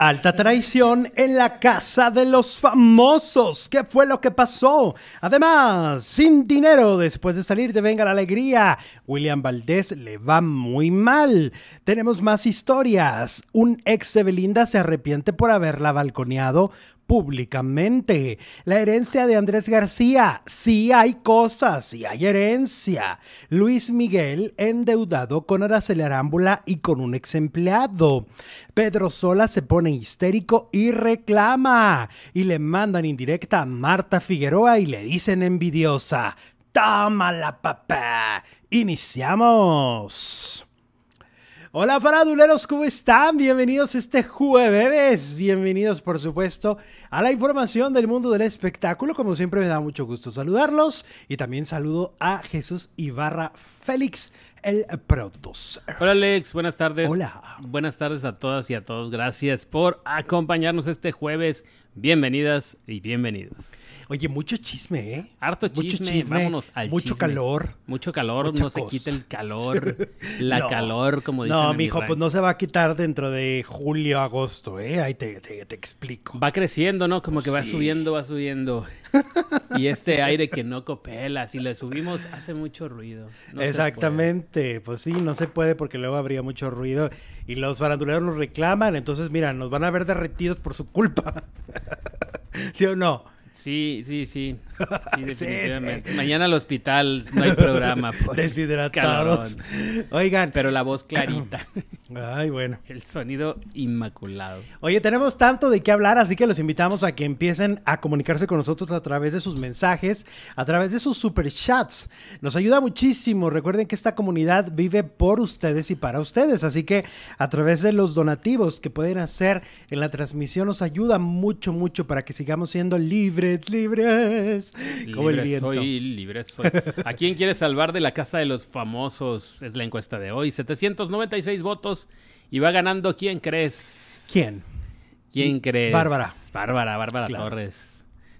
Alta traición en la casa de los famosos. ¿Qué fue lo que pasó? Además, sin dinero después de salir de Venga la Alegría, William Valdés le va muy mal. Tenemos más historias. Un ex de Belinda se arrepiente por haberla balconeado públicamente. La herencia de Andrés García. Sí hay cosas, sí hay herencia. Luis Miguel endeudado con Araceli Arámbula y con un ex empleado. Pedro Sola se pone histérico y reclama. Y le mandan indirecta a Marta Figueroa y le dicen envidiosa. ¡Tómala, papá! ¡Iniciamos! Hola faraduleros, ¿cómo están? Bienvenidos este jueves, bienvenidos por supuesto a la información del mundo del espectáculo. Como siempre me da mucho gusto saludarlos y también saludo a Jesús Ibarra Félix, el producer. Hola Alex, buenas tardes. Hola. Buenas tardes a todas y a todos. Gracias por acompañarnos este jueves. Bienvenidas y bienvenidos. Oye, mucho chisme, ¿eh? Harto chisme, vámonos al Mucho chisme. calor. Mucho calor, no se quita el calor, la No. calor, como dicen No, en mi mijo, pues no se va a quitar dentro de julio, agosto, ¿eh? Ahí te, te- te explico. Va creciendo, ¿no? Como que va Sí. subiendo, va subiendo. y este aire que no copela, si le subimos, hace mucho ruido. No Exactamente, pues sí, no se puede porque luego habría mucho ruido y los faranduleros nos reclaman, entonces mira, nos van a ver derretidos por su culpa. ¿Sí o no? Sí, sí, sí. Sí, definitivamente. sí. Mañana al hospital no hay programa. Deshidratados. calorón. Oigan, Pero la voz clarita. ay, bueno. El sonido inmaculado. Oye, tenemos tanto de qué hablar, así que los invitamos a que empiecen a comunicarse con nosotros a través de sus mensajes, a través de sus super chats. Nos ayuda muchísimo. Recuerden que esta comunidad vive por ustedes y para ustedes, así que a través de los donativos que pueden hacer en la transmisión nos ayuda mucho, mucho para que sigamos siendo libres, libres, como el viento. soy, libre soy. ¿A quién quiere salvar de la casa de los famosos? Es la encuesta de hoy. 796 votos. Y va ganando, ¿quién crees? ¿Quién? ¿Quién crees? Bárbara. Bárbara, Bárbara Claro. Torres.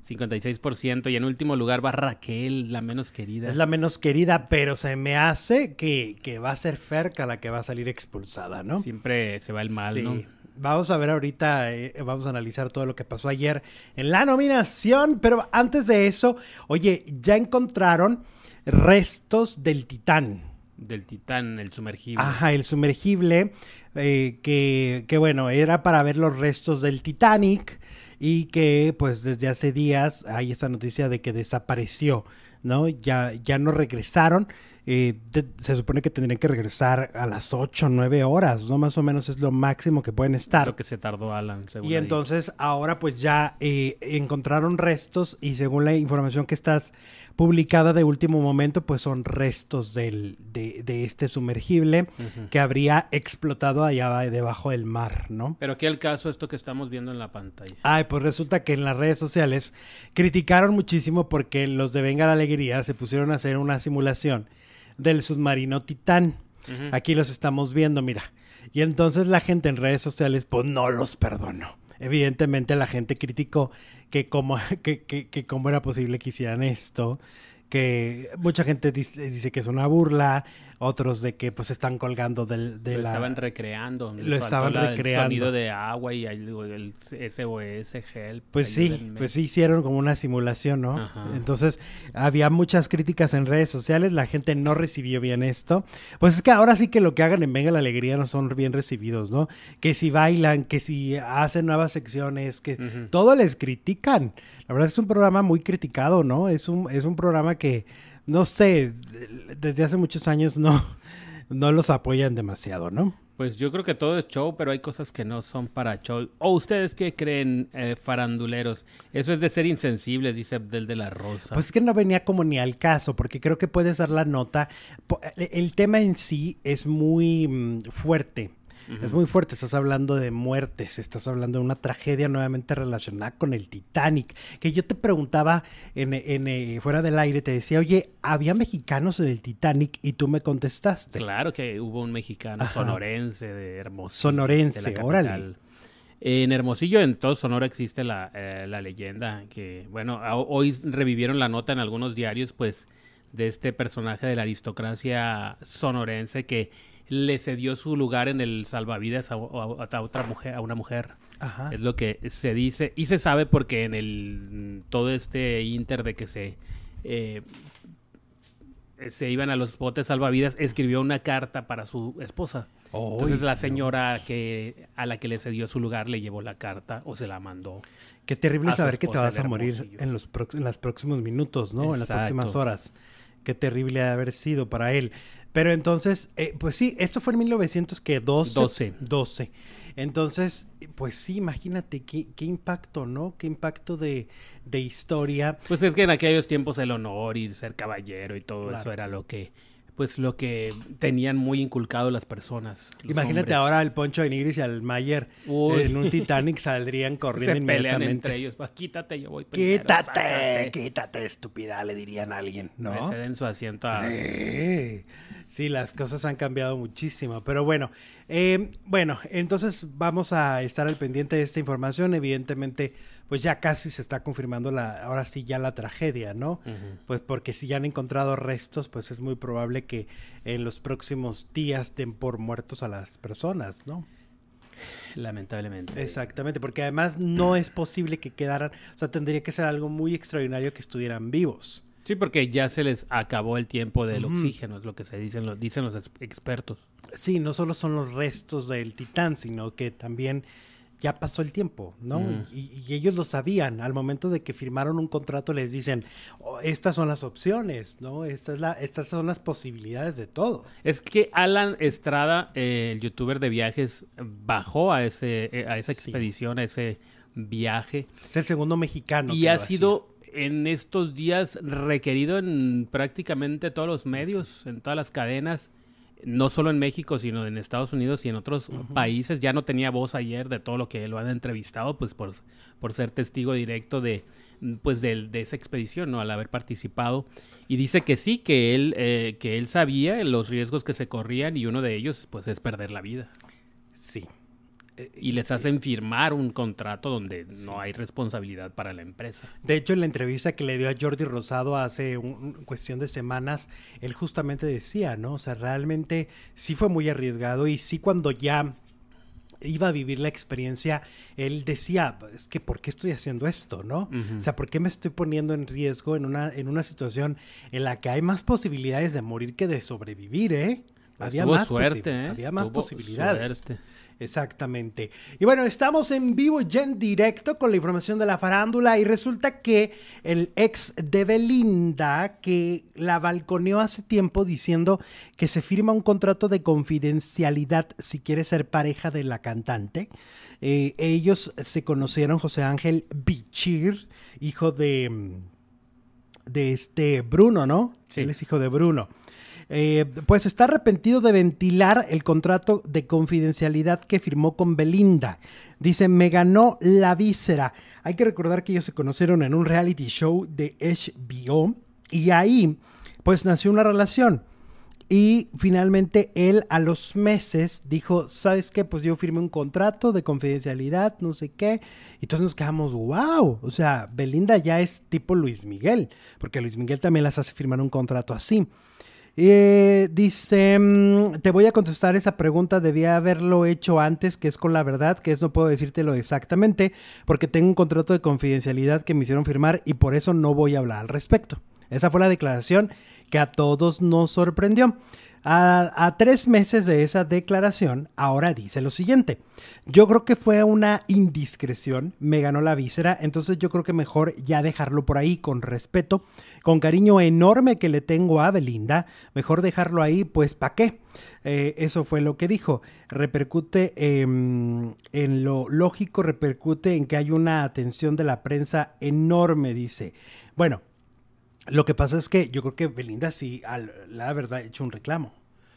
56%. Y en último lugar va Raquel, la menos querida. Es la menos querida, pero se me hace que, que va a ser Ferca la que va a salir expulsada, ¿no? Siempre se va el mal, Sí. ¿no? Vamos a ver ahorita, eh, vamos a analizar todo lo que pasó ayer en la nominación, pero antes de eso, oye, ya encontraron restos del Titán. Del Titán, el sumergible. Ajá, el sumergible, eh, que, que bueno, era para ver los restos del Titanic y que pues desde hace días hay esa noticia de que desapareció, ¿no? Ya, ya no regresaron. eh, se supone que tendrían que regresar a las 8 o 9 horas, ¿no? Más o menos es lo máximo que pueden estar. Lo que se tardó Alan, según Y entonces ahora pues ya eh, encontraron restos y según la información que estás publicada de último momento pues son restos del, de, de este sumergible que habría explotado allá debajo del mar, ¿no? Pero aquí el caso, esto que estamos viendo en la pantalla. Ay, pues resulta que en las redes sociales criticaron muchísimo porque los de Venga la Alegría se pusieron a hacer una simulación del submarino Titán. Aquí los estamos viendo, mira. Y entonces la gente en redes sociales, pues no los perdonó. Evidentemente la gente criticó que cómo, que, que, cómo era posible que hicieran esto, que mucha gente dice que es una burla, otros de que pues están colgando del, de lo la... estaban recreando. Lo estaban la- recreando. El sonido de agua y el, SOS, help. Pues sí, pues sí hicieron como una simulación, ¿no? Ajá. Entonces había muchas críticas en redes sociales, la gente no recibió bien esto. Pues es que ahora sí que lo que hagan en Venga la Alegría no son bien recibidos, ¿no? Que si bailan, que si hacen nuevas secciones, que Ujú. todo les critican. La verdad es un programa muy criticado, ¿no? Es un, es un programa que, no sé, desde hace muchos años no, no los apoyan demasiado, ¿no? Pues yo creo que todo es show, pero hay cosas que no son para show. ¿O ustedes qué creen, eh, faranduleros? Eso es de ser insensibles, dice Abdel de la Rosa. Pues es que no venía como ni al caso, porque creo que puedes dar la nota. El tema en sí es muy Es muy fuerte, estás hablando de muertes, estás hablando de una tragedia nuevamente relacionada con el Titanic. Que yo te preguntaba en, en, eh, fuera del aire, te decía, oye, ¿había mexicanos en el Titanic? Y tú me contestaste. Claro que hubo un mexicano Ajá. sonorense de Hermosillo. Sonorense, de órale. En Hermosillo, en todo Sonora, existe la, eh, la leyenda que, bueno, hoy revivieron la nota en algunos diarios, pues, de este personaje de la aristocracia sonorense que le cedió su lugar en el salvavidas a, a- a otra mujer, a una mujer. Ajá. Es lo que se dice y se sabe porque en el todo este inter de que se eh, se iban a los botes salvavidas escribió una carta para su esposa. Entonces la señora que a la que le cedió su lugar le llevó la carta o se la mandó. Qué terrible saber que te vas a morir en los, en los próximos minutos, ¿no? En las próximas horas. Qué terrible ha de haber sido para él. Pero entonces, eh, pues sí, esto fue en 1912. 12. 12. Entonces, pues sí, imagínate qué, qué impacto, ¿no? Qué impacto de, de historia. Pues es que en aquellos tiempos el honor y ser caballero y todo Claro. eso era lo que pues lo que tenían muy inculcado las personas. Imagínate hombres. ahora al Poncho de Nigris y al Mayer Uy. en un Titanic saldrían corriendo se pelean inmediatamente. entre ellos. Pues, quítate, yo voy primero. Quítate, sácate". quítate, estúpida, le dirían a alguien, ¿no? Ceden su asiento a... Sí, sí, las cosas han cambiado muchísimo. Pero bueno, eh, bueno, entonces vamos a estar al pendiente de esta información. Evidentemente, pues ya casi se está confirmando la, ahora sí ya la tragedia, ¿no? Pues porque si ya han encontrado restos, pues es muy probable que en los próximos días den por muertos a las personas, ¿no? Lamentablemente. Exactamente, porque además no es posible que quedaran, o sea, tendría que ser algo muy extraordinario que estuvieran vivos. Sí, porque ya se les acabó el tiempo del oxígeno, es lo que se dicen los, dicen los ex- expertos. Sí, no solo son los restos del titán, sino que también ya pasó el tiempo, ¿no? Mm. Y, y ellos lo sabían. Al momento de que firmaron un contrato les dicen, "Oh, estas son las opciones, ¿no? Esta es la, estas son las posibilidades de todo. Es que Alan Estrada, eh, el youtuber de viajes, bajó a, ese, eh, a esa Sí. expedición, a ese viaje. Es el segundo mexicano. y que ha lo sido en estos días requerido en prácticamente todos los medios, en todas las cadenas, no solo en México, sino en Estados Unidos y en otros países. Ya no tenía voz ayer de todo lo que lo han entrevistado, pues por, por ser testigo directo de pues del- de, esa expedición, ¿no? Al haber participado. Y dice que sí, que él, eh, que él sabía los riesgos que se corrían y uno de ellos, pues, es perder la vida. Sí. Eh, Y les hacen firmar un contrato donde no hay responsabilidad para la empresa. De hecho, en la entrevista que le dio a Jordi Rosado hace un- cuestión de semanas, él justamente decía, ¿no? O sea, realmente sí fue muy arriesgado y sí cuando ya iba a vivir la experiencia, él decía, es que ¿por qué estoy haciendo esto, no? O sea, ¿por qué me estoy poniendo en riesgo en una, en una situación en la que hay más posibilidades de morir que de sobrevivir, eh? Había Tuvo más, suerte, ¿eh? había más posibilidades. suerte. Exactamente. Y bueno, estamos en vivo ya en directo con la información de la farándula y resulta que el ex de Belinda, que la balconeó hace tiempo diciendo que se firma un contrato de confidencialidad si quiere ser pareja de la cantante, eh, ellos se conocieron, José Ángel Bichir, hijo de, mm, de este Bruno, ¿no? Sí. Él es hijo de Bruno. Eh, pues está arrepentido de ventilar el contrato de confidencialidad que firmó con Belinda. Dice, me ganó la víscera. Hay que recordar que ellos se conocieron en un reality show de HBO y ahí pues nació una relación. Y finalmente él a los meses dijo, ¿sabes qué? Pues yo firmé un contrato de confidencialidad, no sé qué. Y entonces nos quedamos, wow. O sea, Belinda ya es tipo Luis Miguel, porque Luis Miguel también las hace firmar un contrato así. Eh, dice, mm, te voy a contestar esa pregunta, debía haberlo hecho antes, que es con la verdad, que es no puedo decírtelo exactamente, porque tengo un contrato de confidencialidad que me hicieron firmar y por eso no voy a hablar al respecto. Esa fue la declaración que a todos nos sorprendió. A, tres meses de esa declaración, ahora dice lo siguiente. Yo creo que fue una indiscreción, me ganó la víscera, entonces yo creo que mejor ya dejarlo por ahí con respeto, con cariño enorme que le tengo a Belinda, mejor dejarlo ahí, pues ¿para qué? Eh, eso fue lo que dijo. Repercute eh, en lo lógico, repercute en que hay una atención de la prensa enorme, dice. Bueno, lo que pasa es que yo creo que Belinda sí, al- la verdad, ha hecho un reclamo.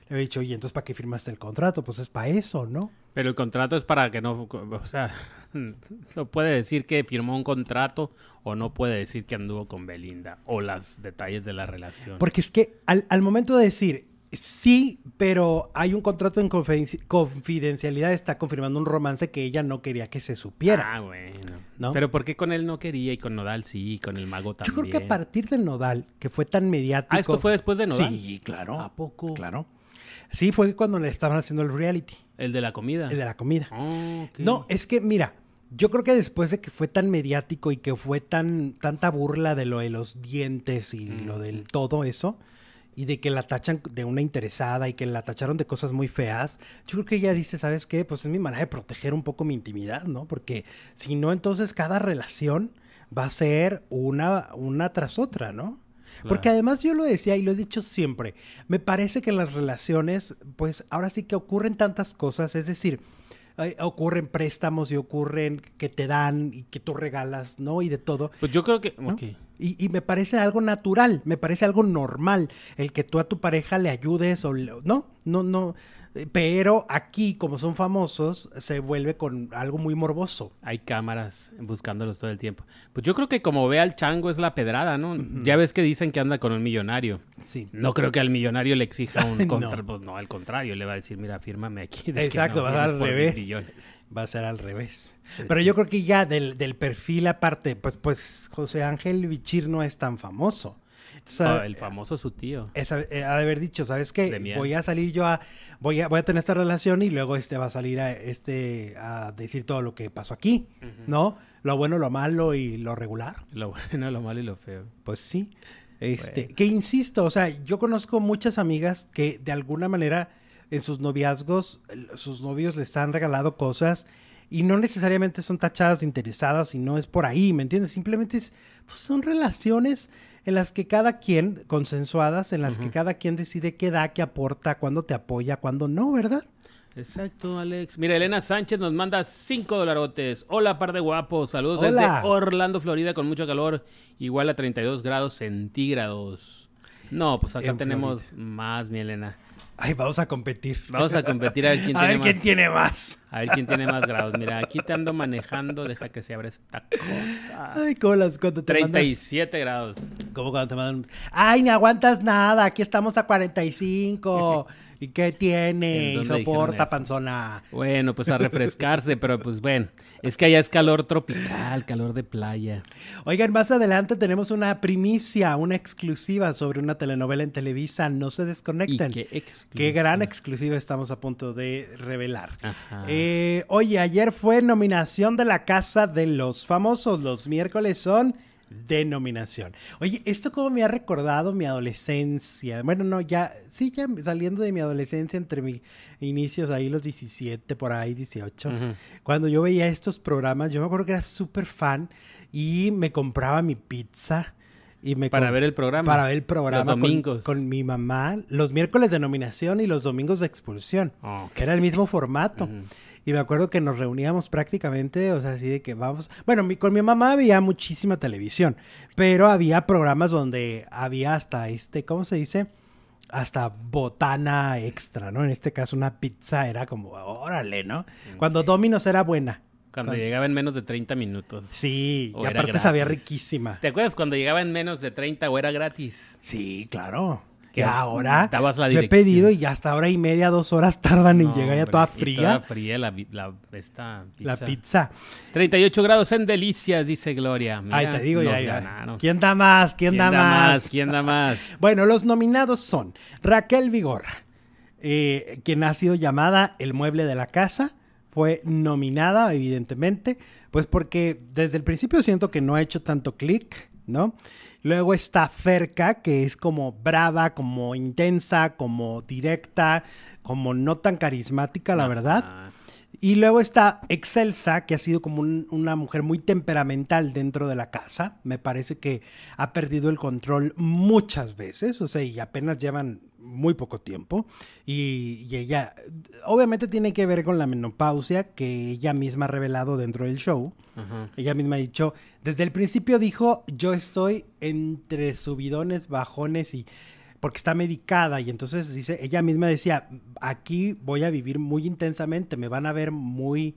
Le había dicho, oye, entonces ¿para qué firmaste el contrato? Pues es para eso, ¿no? Pero el contrato es para que no, o sea, no puede decir que firmó un contrato o no puede decir que anduvo con Belinda o los detalles de la relación. Porque es que al, al momento de decir, sí, pero hay un contrato en confiden- confidencialidad, está confirmando un romance que ella no quería que se supiera. Ah, bueno. ¿No? Pero ¿por qué con él no quería y con Nodal sí y con el mago Yo también? creo que a partir de Nodal, que fue tan mediático. Ah, ¿esto fue después de Nodal? Sí, claro. ¿A poco? Claro. Sí, fue cuando le estaban haciendo el reality, El de la comida. el de la comida. Oh, ok. No, es que mira, yo creo que después de que fue tan mediático y que fue tan tanta burla de lo de los dientes y lo del todo eso y de que la tachan de una interesada y que la tacharon de cosas muy feas, yo creo que ella dice, ¿sabes qué? Pues es mi manera de proteger un poco mi intimidad, ¿no? Porque si no, entonces cada relación va a ser una, una tras otra, ¿no? Porque además yo lo decía y lo he dicho siempre, me parece que en las relaciones, pues ahora sí que ocurren tantas cosas, es decir, eh, ocurren préstamos y ocurren que te dan y que tú regalas, ¿no? Y de todo. Pues yo creo que. Y, y me parece algo natural, me parece algo normal el que tú a tu pareja le ayudes o le- no, no, no. Pero aquí, como son famosos, se vuelve con algo muy morboso. Hay cámaras buscándolos todo el tiempo. Pues yo creo que como ve al chango es la pedrada, ¿no? Ya ves que dicen que anda con un millonario. Sí. No creo que al millonario le exija un No. Pues no, al contrario, le va a decir, mira, fírmame aquí. de Exacto, no va a vienes al revés. millones. Va a ser al revés. Pero yo creo que ya del, del perfil aparte, pues, pues José Ángel Bichir no es tan famoso. Ah, el famoso su tío. es ha- eh, ha de haber dicho, ¿sabes qué? Voy a salir yo a voy a voy a tener esta relación y luego este va a salir a este a decir todo lo que pasó aquí, ¿no? Lo bueno, lo malo y lo regular. Lo bueno, lo malo y lo feo. Pues sí. Este, Bueno. que insisto, o sea, yo conozco muchas amigas que de alguna manera en sus noviazgos sus novios les han regalado cosas y no necesariamente son tachadas de interesadas y no es por ahí, ¿me entiendes? Simplemente es, pues, son relaciones en las que cada quien, consensuadas, en las que cada quien decide qué da, qué aporta, cuándo te apoya, cuándo no, ¿verdad? Exacto, Alex. Mira, Elena Sánchez nos manda 5 dolarotes. Hola, par de guapos. Saludos Hola. desde Orlando, Florida, con mucho calor, igual a 32 grados centígrados. No, pues acá En tenemos Florida. más, mi Elena. Ay, vamos a competir. Vamos a competir a ver quién a tiene ver quién más. tiene más. A ver quién tiene más grados. Mira, aquí te ando manejando. Deja que se abra esta cosa. Ay, ¿cómo las cuando te mandan- 37 grados. Como cuando te mandan, ay, ni aguantas nada, aquí estamos a 45. ¿Y qué ¿En tiene? Y soporta, panzona. Bueno, pues a refrescarse, pero pues bueno. Es que allá es calor tropical, calor de playa. Oigan, más adelante tenemos una primicia, una exclusiva sobre una telenovela en Televisa. No se desconecten. qué Qué, exclusiva. gran exclusiva estamos a punto de revelar. Eh, oye, ayer fue nominación de la Casa de los Famosos. Los miércoles son de nominación. Oye, esto como me ha recordado mi adolescencia. Bueno, no, ya, sí, ya saliendo de mi adolescencia entre mis inicios ahí, los 17, por ahí, 18. Ujú. Cuando yo veía estos programas, yo me acuerdo que era súper fan y me compraba mi pizza. Y me Para ver el programa. Para ver el programa Los con- domingos. Con, mi mamá. Los miércoles de nominación y los domingos de expulsión. Que era el mismo formato. Ujú. Y me acuerdo que nos reuníamos prácticamente, o sea, así de que vamos. Bueno, mi- con mi mamá había muchísima televisión, pero había programas donde había hasta este, ¿cómo se dice? Hasta botana extra, ¿no? En este caso, una pizza era como, órale, ¿no? Cuando Domino's era buena. Cuando Cuando- llegaba en menos de 30 minutos. Sí, O y aparte sabía riquísima. ¿Te acuerdas cuando llegaba en menos de 30 o era gratis? Sí, claro. Que ahora yo he pedido y ya hasta hora y media, dos horas tardan en llegar ya toda fría. Toda fría la, la- esta pizza. La pizza. 38 grados en delicias, dice Gloria. Mira, Ay, te digo, ya, ya. ¿Quién da más? ¿Quién, da, más? ¿Quién da más? Bueno, los nominados son Raquel Vigorra, eh, quien ha sido llamada el mueble de la casa. Fue nominada, evidentemente, pues porque desde el principio siento que no ha hecho tanto clic, ¿no? Luego está Ferca, que es como brava, como intensa, como directa, como no tan carismática, la verdad. Y luego está Excelsa, que ha sido como un- una mujer muy temperamental dentro de la casa. Me parece que ha perdido el control muchas veces, o sea, y apenas llevan muy poco tiempo. Y, y ella, obviamente tiene que ver con la menopausia que ella misma ha revelado dentro del show. Ella misma ha dicho, desde el principio dijo, yo estoy entre subidones, bajones y porque está medicada y entonces dice, ella misma decía, aquí voy a vivir muy intensamente, me van a ver muy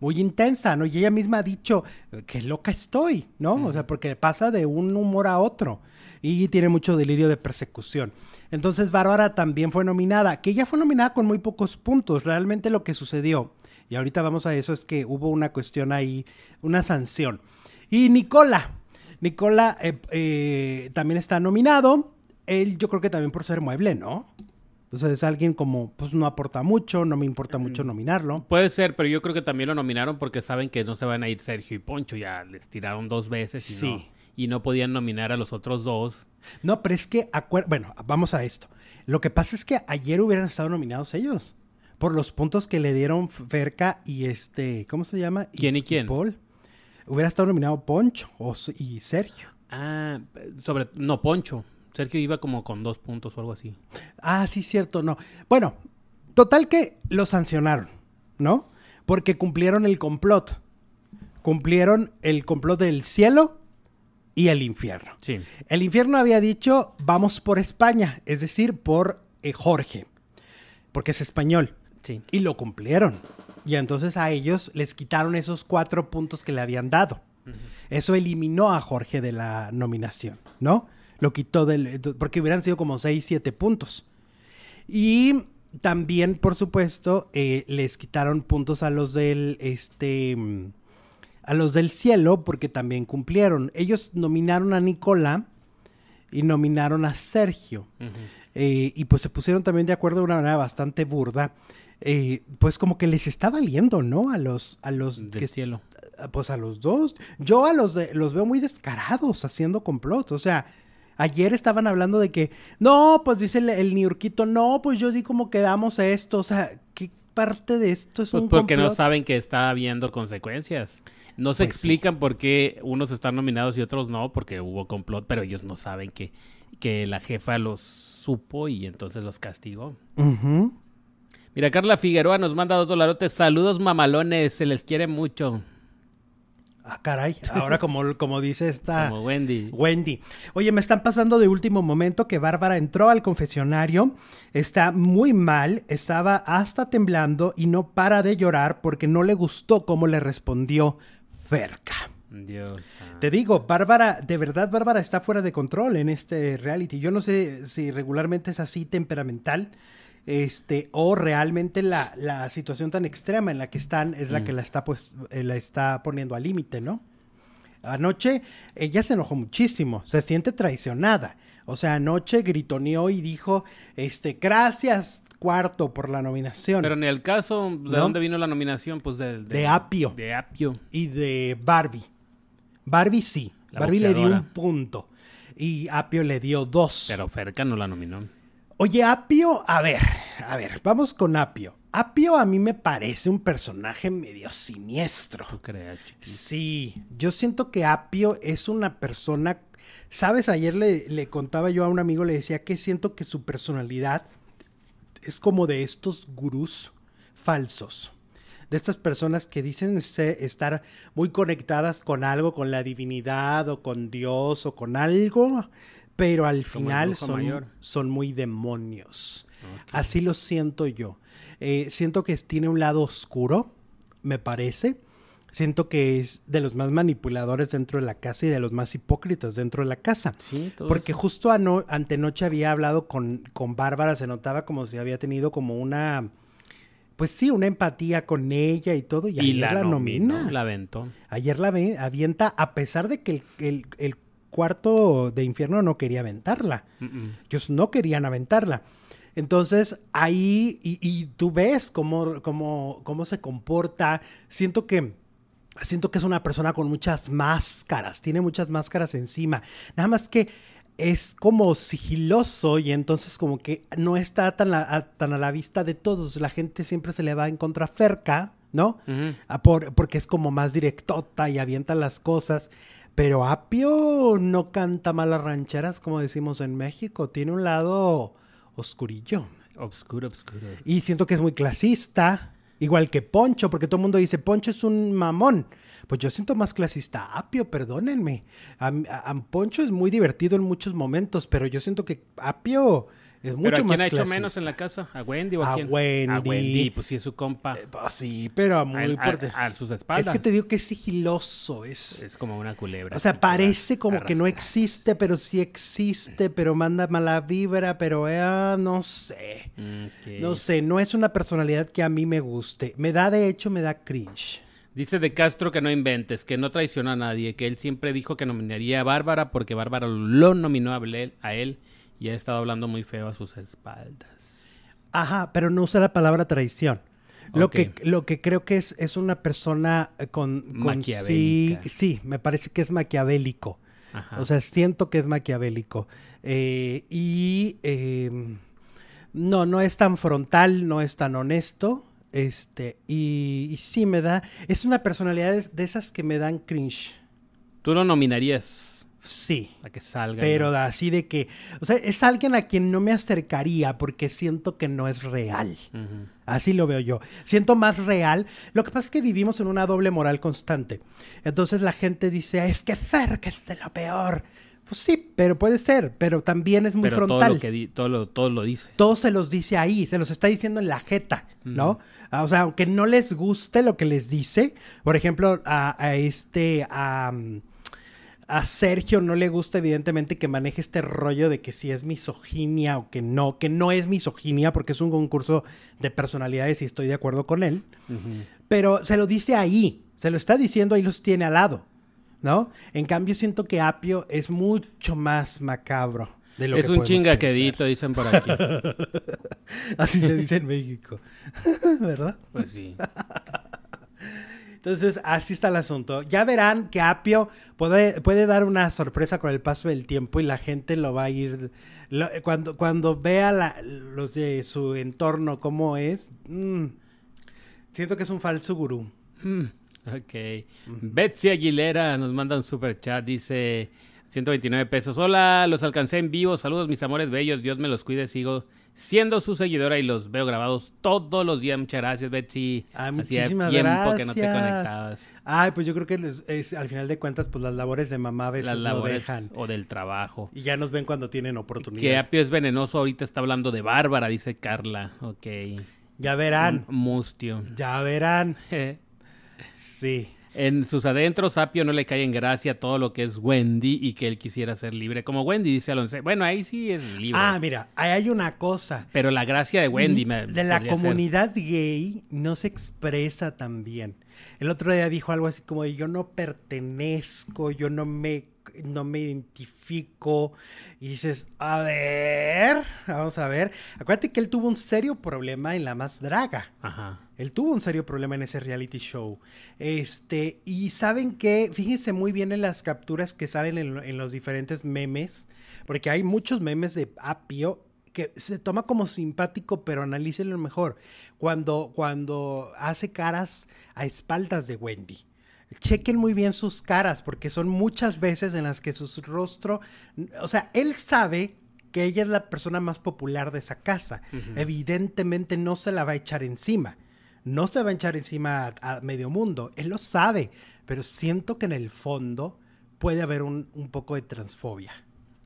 muy intensa, ¿no? Y ella misma ha dicho, qué loca estoy, ¿no? O sea, porque pasa de un humor a otro y tiene mucho delirio de persecución. Entonces Bárbara también fue nominada, que ella fue nominada con muy pocos puntos. Realmente lo que sucedió, y ahorita vamos a eso, es que hubo una cuestión ahí, una sanción. Y Nicola, Nicola eh, eh, también está nominado. Él yo creo que también por ser mueble, ¿no? O sea, es alguien como, pues no aporta mucho, no me importa mucho nominarlo. Puede ser, pero yo creo que también lo nominaron porque saben que no se van a ir Sergio y Poncho. Ya les tiraron dos veces y, Sí. no, y no podían nominar a los otros dos. No, pero es que, bueno, vamos a esto. Lo que pasa es que ayer hubieran estado nominados ellos. Por los puntos que le dieron Ferca y este, ¿cómo se llama? ¿Quién y quién? Paul. Hubiera estado nominado Poncho o y Sergio. Ah, sobre... No, Poncho. Sergio iba como con dos puntos o algo así. Ah, sí, cierto, no. Bueno, total que lo sancionaron, ¿no? Porque cumplieron el complot. Cumplieron el complot del cielo y el infierno. Sí. El infierno había dicho, vamos por España, es decir, por eh, Jorge, porque es español. Sí. Y lo cumplieron. Y entonces a ellos les quitaron esos cuatro puntos que le habían dado. Eso eliminó a Jorge de la nominación, ¿no? Lo quitó del... porque hubieran sido como seis, siete puntos. Y también, por supuesto, eh, les quitaron puntos a los del, este, a los del cielo porque también cumplieron. Ellos nominaron a Nicola y nominaron a Sergio. Eh, y pues se pusieron también de acuerdo de una manera bastante burda. Eh, pues como que les está valiendo, ¿no? A los, a los Del que cielo. pues a los dos. Yo a los de, los veo muy descarados haciendo complot. O sea, ayer estaban hablando de que, no, pues dice el, el niurquito, no, pues yo di como quedamos esto. O sea, ¿qué parte de esto es Pues un porque no saben que está habiendo consecuencias. No se Pues sí. explican por qué unos están nominados y otros no, porque hubo complot, pero ellos no saben que, que la jefa los supo y entonces los castigó. Mira, Carla Figueroa nos manda dos dolarotes. Saludos mamalones, se les quiere mucho. Ah, caray. Ahora como, como dice esta... Como Wendy. Wendy. Oye, me están pasando de último momento que Bárbara entró al confesionario, está muy mal, estaba hasta temblando y no para de llorar porque no le gustó cómo le respondió Dios. Te digo, Bárbara, de verdad Bárbara está fuera de control en este reality. Yo no sé si regularmente es así temperamental, este, o realmente la, la situación tan extrema en la que están es la Mm. que la está pues, eh, la está poniendo al límite, ¿no? Anoche ella se enojó muchísimo, se siente traicionada. O sea, anoche gritoneó y dijo, este, gracias cuarto por la nominación. Pero en el caso, ¿de ¿No? dónde vino la nominación? Pues de, De Apio. De Apio. y de Barbie. Barbie sí. La Barbie le dio un punto. Y Apio le dio dos. Pero Ferca no la nominó. Oye, Apio, a ver, a ver, vamos con Apio. Apio a mí me parece un personaje medio siniestro. ¿Tú creas, chiqui? Sí, yo siento que Apio es una persona, sabes, ayer le, le contaba yo a un amigo, le decía que siento que su personalidad es como de estos gurús falsos, de estas personas que dicen estar muy conectadas con algo, con la divinidad o con Dios o con algo, pero al Como final son, son muy demonios. Así lo siento yo. Eh, siento que tiene un lado oscuro, me parece. Siento que es de los más manipuladores dentro de la casa y de los más hipócritas dentro de la casa. Sí, todo Porque eso. justo ano- antenoche había hablado con, con Bárbara, se notaba como si había tenido como una, pues sí, una empatía con ella y todo, y, Y ayer la, la, nominó, nomina. la aventó. Ayer la avienta, a pesar de que el, el- el cuarto de infierno no quería aventarla. Mm, mm. Ellos no querían aventarla. Entonces ahí, y, y tú ves cómo, cómo, cómo se comporta. Siento que, siento que es una persona con muchas máscaras, tiene muchas máscaras encima. Nada más que es como sigiloso y entonces como que no está tan a, a- tan a la vista de todos. La gente siempre se le va en contra Ferca, ¿no? Ah, por- porque es como más directota y avienta las cosas. Pero Apio no canta malas rancheras, como decimos en México. Tiene un lado oscurillo. Obscuro, obscuro. Y siento que es muy clasista. Igual que Poncho, porque todo el mundo dice, Poncho es un mamón. Pues yo siento más clasista Apio, perdónenme. A Poncho es muy divertido en muchos momentos, pero yo siento que Apio es mucho ¿Pero a quién más ha hecho clasista. menos en la casa? ¿A Wendy o a, A quién? A Wendy. Wendy, pues sí es su compa. Eh, pues sí, pero muy a, por de- a- a sus espaldas. Es que te digo que es sigiloso, es... Es como una culebra. O sea, parece como que no existe, pero sí existe, pero manda mala vibra, pero eh, no sé. No sé, no es una personalidad que a mí me guste. Me da, de hecho, me da cringe. Dice de Castro que no inventes, que no traiciona a nadie, que él siempre dijo que nominaría a Bárbara porque Bárbara lo nominó a él, a él y ha estado hablando muy feo a sus espaldas. Ajá, pero no usa la palabra traición. Lo, que, lo que creo que es, es una persona eh, con, con sí, sí, me parece que es maquiavélico. Ajá. O sea, siento que es maquiavélico. Eh, y eh, no, no es tan frontal, no es tan honesto. Este, y, y sí me da. Es una personalidad de, de esas que me dan cringe. Tú lo nominarías Sí. a que salga. Pero ¿no? así de que. O sea, es alguien a quien no me acercaría porque siento que no es real. Así lo veo yo. Siento más real. Lo que pasa es que vivimos en una doble moral constante. Entonces la gente dice, es que Fer, que es de lo peor. Pues sí, pero puede ser. Pero también es muy Pero todo frontal. lo, que di- todo, lo, todo lo dice. Todo se los dice ahí, se los está diciendo en la jeta, ¿no? Ah, O sea, aunque no les guste lo que les dice, por ejemplo, a, a este, a, a Sergio no le gusta evidentemente que maneje este rollo de que si es misoginia o que no, que no es misoginia porque es un concurso de personalidades y estoy de acuerdo con él, pero se lo dice ahí, se lo está diciendo ahí los tiene al lado, ¿no? En cambio siento que Apio es mucho más macabro. De lo Es que un chingaquedito, dicen por aquí. Así se dice en México. ¿Verdad? Pues sí. Entonces, así está el asunto. Ya verán que Apio puede, puede dar una sorpresa con el paso del tiempo y la gente lo va a ir. cuando, cuando vea la- los de su entorno cómo es, mm, siento que es un falso gurú. Mm, Ok. Betsy Aguilera nos manda un super chat. Dice 129 pesos. Hola, los alcancé en vivo. Saludos, mis amores bellos. Dios me los cuide. Sigo siendo su seguidora y los veo grabados todos los días. Muchas gracias, Betsy. Ah, muchísimas tiempo gracias. que no te conectabas. Ay, pues yo creo que les- es, al final de cuentas, pues las labores de mamá a veces Las no dejan. o del trabajo. Y ya nos ven cuando tienen oportunidad. Que Apio es venenoso. Ahorita está hablando de Bárbara, dice Carla. Ok. Ya verán. Mustio. Ya verán. Sí. En sus adentros, Apio no le cae en gracia todo lo que es Wendy y que él quisiera ser libre. Como Wendy, dice Alonso. Bueno, ahí sí es libre. Ah, mira, ahí hay una cosa. Pero la gracia de Wendy me de la ser. comunidad gay no se expresa tan bien. El otro día dijo algo así como yo no pertenezco, yo no me, no me identifico. Y dices, a ver, vamos a ver. Acuérdate que él tuvo un serio problema en La Más Draga. Ajá. Él tuvo un serio problema en ese reality show. Este, y saben que, fíjense muy bien en las capturas que salen en, en los diferentes memes, porque hay muchos memes de Apio que se toma como simpático, pero analícenlo mejor. Cuando, cuando hace caras a espaldas de Wendy. Chequen muy bien sus caras, porque son muchas veces en las que su rostro, o sea, él sabe que ella es la persona más popular de esa casa. Evidentemente no se la va a echar encima. No se va a echar encima a, a medio mundo. Él lo sabe, pero siento que en el fondo puede haber un, un poco de transfobia.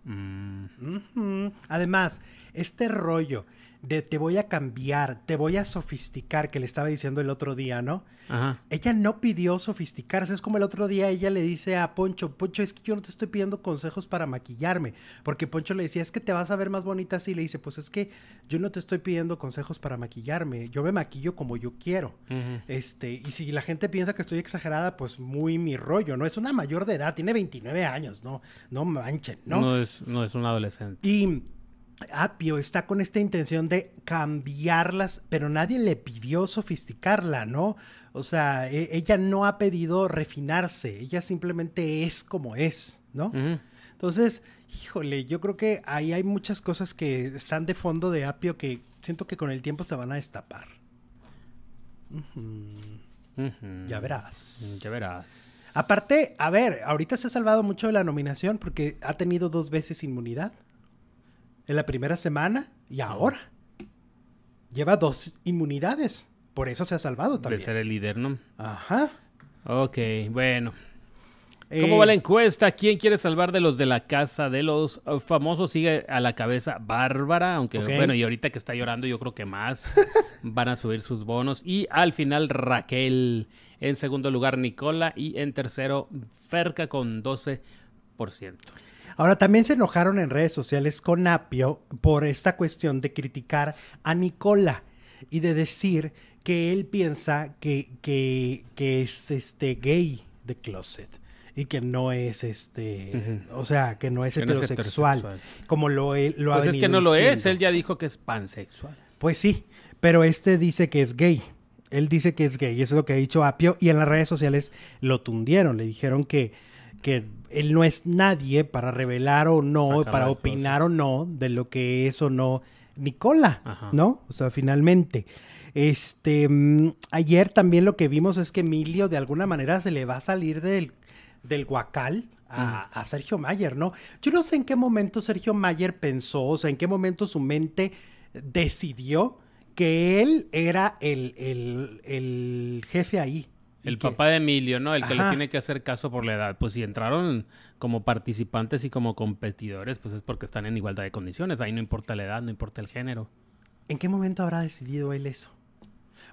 Mm. Además, este rollo de te voy a cambiar, te voy a sofisticar, que le estaba diciendo el otro día, ¿no? Ajá. Ella no pidió sofisticarse. Es como el otro día ella le dice a Poncho, Poncho, es que yo no te estoy pidiendo consejos para maquillarme. Porque Poncho le decía, es que te vas a ver más bonita así. Le dice, pues es que yo no te estoy pidiendo consejos para maquillarme. Yo me maquillo como yo quiero. Este, y si la gente piensa que estoy exagerada, pues muy mi rollo, ¿no? Es una mayor de edad, tiene 29 años, ¿no? No manchen, ¿no? ¿no? es, no es un adolescente. Y Apio está con esta intención de cambiarlas, pero nadie le pidió sofisticarla, ¿no? O sea, e- ella no ha pedido refinarse, ella simplemente es como es, ¿no? Entonces, híjole, yo creo que ahí hay muchas cosas que están de fondo de Apio que siento que con el tiempo se van a destapar. Ya verás. Ya verás. Aparte, a ver, ahorita se ha salvado mucho de la nominación porque ha tenido dos veces inmunidad. En la primera semana y ahora. Lleva dos inmunidades. Por eso se ha salvado De también. ser el líder, ¿no? Ajá. Ok, bueno. Eh, ¿Cómo va la encuesta? ¿Quién quiere salvar de los de la casa de los famosos? Sigue a la cabeza Bárbara, aunque bueno, y ahorita que está llorando yo creo que más van a subir sus bonos. Y al final Raquel, en segundo lugar Nicola y en tercero Ferca con 12%. Ahora también se enojaron en redes sociales con Apio por esta cuestión de criticar a Nicola y de decir que él piensa que, que, que es este gay de closet y que no es este, o sea, que no es Que no es heterosexual, como lo, él- lo ha Pues es venido que no lo es, él ya dijo que es pansexual. Pues sí, pero este dice que es gay. Él dice que es gay, eso es lo que ha dicho Apio, y en las redes sociales lo tundieron, le dijeron que, que él no es nadie para revelar o no, Sacar para opinar o no de lo que es o no Nicola, Ajá. ¿no? O sea, finalmente. Este, mm, ayer también lo que vimos es que Emilio de alguna manera se le va a salir del, del guacal a, a Sergio Mayer, ¿no? Yo no sé en qué momento Sergio Mayer pensó, o sea, en qué momento su mente decidió que él era el, el- el jefe ahí. El que- papá de Emilio, ¿no? El que le tiene que hacer caso por la edad. Pues si entraron como participantes y como competidores, pues es porque están en igualdad de condiciones. Ahí no importa la edad, no importa el género. ¿En qué momento habrá decidido él eso?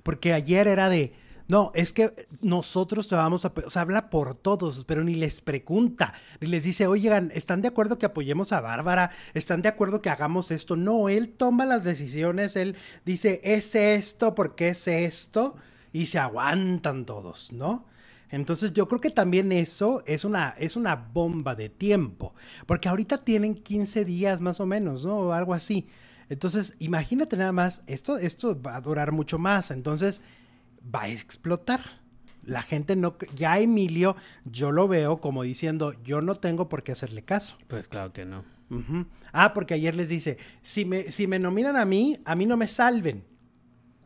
Porque ayer era de, no, es que nosotros te vamos a, o sea, habla por todos, pero ni les pregunta, ni les dice, oigan, ¿están de acuerdo que apoyemos a Bárbara? ¿Están de acuerdo que hagamos esto? No, él toma las decisiones, él dice, es esto, porque es esto, y se aguantan todos, ¿no? Entonces yo creo que también eso es una, es una bomba de tiempo, porque ahorita tienen 15 días más o menos, ¿no? O algo así. Entonces, imagínate nada más, esto, esto va a durar mucho más, entonces va a explotar. La gente no, ya Emilio, yo lo veo como diciendo, yo no tengo por qué hacerle caso. Pues claro que no. Ah, porque ayer les dice, si me, si me nominan a mí, a mí no me salven.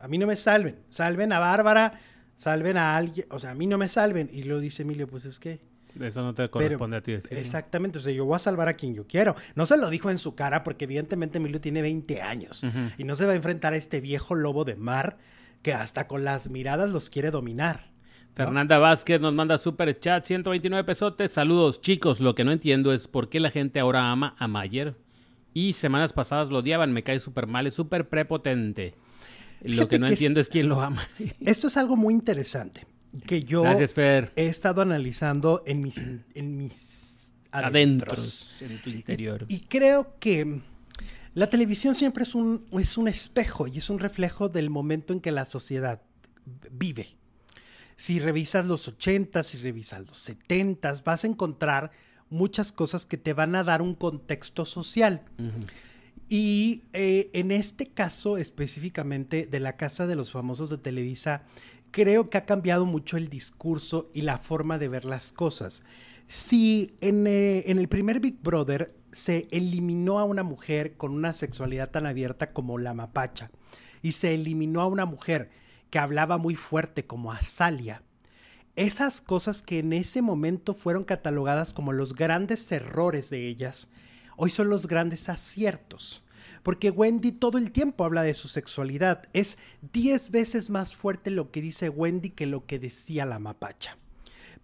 A mí no me salven. Salven a Bárbara, salven a alguien, o sea, a mí no me salven. Y luego dice Emilio, pues es que... Eso no te Pero- corresponde a ti decir. Exactamente, o sea, yo voy a salvar a quien yo quiero. No se lo dijo en su cara porque evidentemente Emilio tiene 20 años y no se va a enfrentar a este viejo lobo de mar que hasta con las miradas los quiere dominar. ¿no? Fernanda Vázquez nos manda super chat, 129 pesotes. Saludos, chicos. Lo que no entiendo es por qué la gente ahora ama a Mayer. Y semanas pasadas lo odiaban, me cae súper mal, es súper prepotente. Lo que no que entiendo es quién lo ama. Esto es algo muy interesante que yo Gracias, he estado analizando en mis, en mis adentros. Adentros, en tu interior. Y creo que la televisión siempre es un, es un espejo y es un reflejo del momento en que la sociedad vive. Si revisas los 80, si revisas los 70, vas a encontrar muchas cosas que te van a dar un contexto social. Ujú. Y eh, en este caso específicamente de la Casa de los Famosos de Televisa, creo que ha cambiado mucho el discurso y la forma de ver las cosas. Si en, eh, en el primer Big Brother se eliminó a una mujer con una sexualidad tan abierta como la mapacha y se eliminó a una mujer que hablaba muy fuerte como Azalia, esas cosas que en ese momento fueron catalogadas como los grandes errores de ellas, hoy son los grandes aciertos. Porque Wendy todo el tiempo habla de su sexualidad. Es 10 veces más fuerte lo que dice Wendy que lo que decía la mapacha.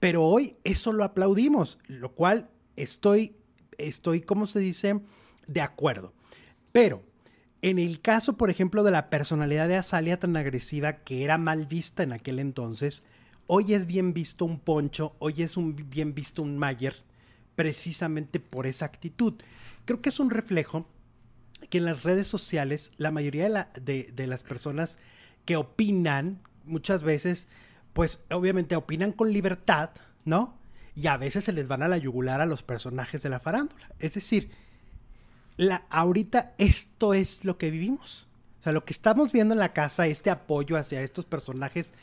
Pero hoy eso lo aplaudimos, lo cual estoy, estoy, ¿cómo se dice? De acuerdo. Pero en el caso, por ejemplo, de la personalidad de Azalia tan agresiva que era mal vista en aquel entonces, hoy es bien visto un Poncho, hoy es bien visto un Mayer, precisamente por esa actitud. Creo que es un reflejo que en las redes sociales la mayoría de, la- de- de las personas que opinan muchas veces, pues obviamente opinan con libertad, ¿no? Y a veces se les van a la yugular a los personajes de la farándula. Es decir, la, ahorita esto es lo que vivimos. O sea, lo que estamos viendo en la casa, este apoyo hacia estos personajes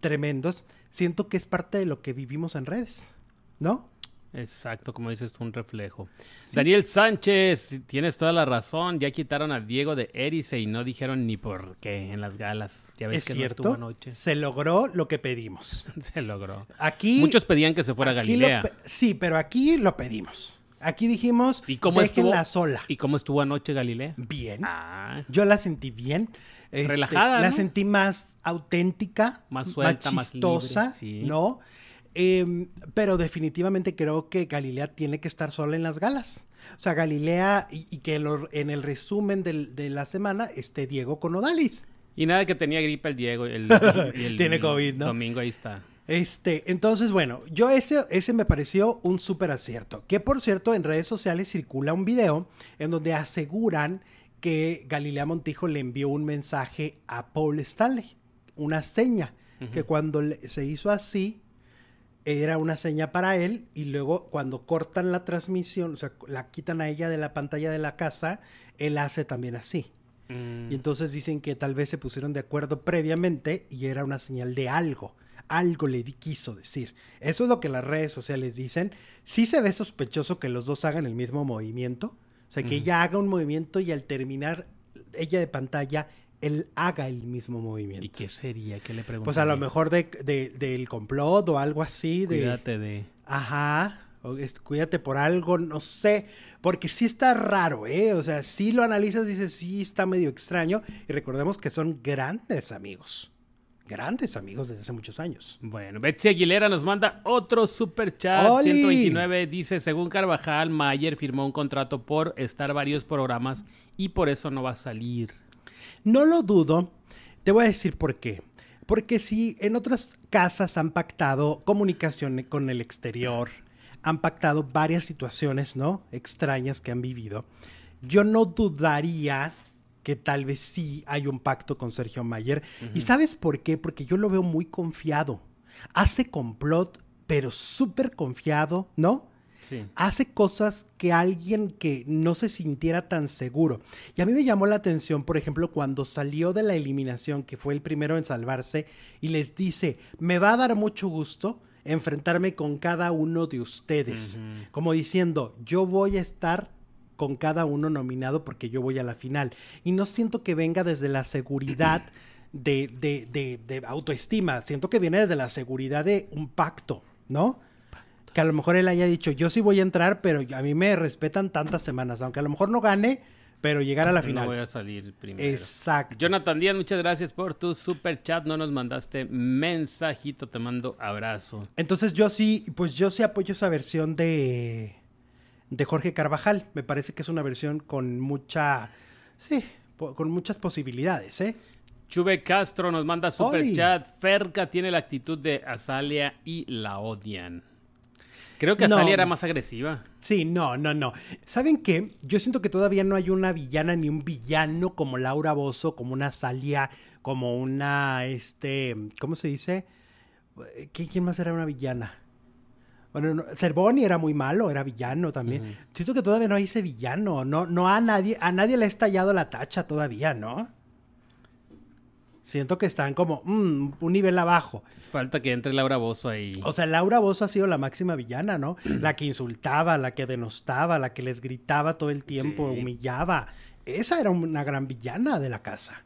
tremendos, siento que es parte de lo que vivimos en redes, ¿no? Exacto, como dices tú, un reflejo. Sí. Daniel Sánchez, tienes toda la razón. Ya quitaron a Diego de Erice y no dijeron ni por qué en las galas. Ya ves Es que cierto, no estuvo anoche. se logró lo que pedimos. Se logró. Aquí Muchos pedían que se fuera a Galilea. sí, pero aquí lo pedimos. Aquí dijimos, ¿Y cómo estuvo? déjenla sola. ¿Y cómo estuvo anoche Galilea? Bien. Ah, Yo la sentí bien. Este, Relajada, La ¿no? sentí más auténtica, Más suelta, más chistosa, libre, sí. ¿no? Em, pero definitivamente creo que Galilea tiene que estar sola en las galas. O sea, Galilea, y, y que lo- en el resumen del- de la semana esté Diego con Odalis. y nada que tenía gripa el Diego. El, y el Tiene COVID, ¿no? Domingo ahí está. Este, entonces, bueno, yo ese, ese me pareció un súper acierto. Que por cierto, en redes sociales circula un video en donde aseguran que Galilea Montijo le envió un mensaje a Paul Stanley, una seña, que cuando se hizo así, era una seña para él, y luego cuando cortan la transmisión, o sea, la quitan a ella de la pantalla de la casa, él hace también así. Mm. Y entonces dicen que tal vez se pusieron de acuerdo previamente y era una señal de algo. Algo le di- quiso decir. Eso es lo que las redes sociales dicen. Sí se ve sospechoso que los dos hagan el mismo movimiento. O sea, que ella haga un movimiento y al terminar ella de pantalla, él haga el mismo movimiento. ¿Y qué sería? ¿Qué le pregunto? Pues a lo mejor de, de- del complot o algo así. De, Cuídate de... Ajá. o es- cuídate por algo, no sé. Porque sí está raro, ¿eh? O sea, si lo analizas, dices, sí está medio extraño. Y recordemos que son grandes amigos. Grandes amigos desde hace muchos años. Bueno, Betsy Aguilera nos manda otro super chat. ¡Oli! 129 dice, según Carvajal, Mayer firmó un contrato por estar varios programas y por eso no va a salir. No lo dudo. Te voy a decir por qué. Porque si en otras casas han pactado comunicación con el exterior, han pactado varias situaciones, ¿no? Extrañas que han vivido, yo no dudaría que tal vez sí hay un pacto con Sergio Mayer. ¿Y sabes por qué? Porque yo lo veo muy confiado. Hace complot, pero súper confiado, ¿no? Sí. hace cosas que alguien que no se sintiera tan seguro. Y a mí me llamó la atención, por ejemplo, cuando salió de la eliminación, que fue el primero en salvarse, y les dice, me va a dar mucho gusto enfrentarme con cada uno de ustedes. Como diciendo, yo voy a estar con cada uno nominado porque yo voy a la final. Y no siento que venga desde la seguridad de, de- de- de autoestima, siento que viene desde la seguridad de un pacto, ¿no? Que a lo mejor él haya dicho, yo sí voy a entrar, pero a mí me respetan tantas semanas, aunque a lo mejor no gane, pero llegar a la final. No voy a salir primero. Exacto. Jonathan Díaz, muchas gracias por tu super chat. No nos mandaste mensajito, te mando abrazo. Entonces yo sí, pues yo sí apoyo esa versión de, de Jorge Carvajal. Me parece que es una versión con mucha, sí, con muchas posibilidades, ¿eh? Chuve Castro nos manda super ¡Oli! chat. Ferca tiene la actitud de Azalia y la odian. Creo que No. Azalia era más agresiva. Sí, no, no, no. ¿Saben qué? Yo siento que todavía no hay una villana ni un villano como Laura Bozo, como una Salia, como una, este, ¿cómo se dice? ¿Qui- ¿Quién más era una villana? Bueno, no, Cervoni era muy malo, era villano también. Siento que todavía no hay ese villano, no, no a nadie, a nadie le ha estallado la tacha todavía, ¿no? Siento que están como mm, un nivel abajo. Falta que entre Laura Bozo ahí. O sea, Laura Bozo ha sido la máxima villana, ¿no? La que insultaba, la que denostaba, la que les gritaba todo el tiempo, Sí. humillaba. Esa era una gran villana de la casa.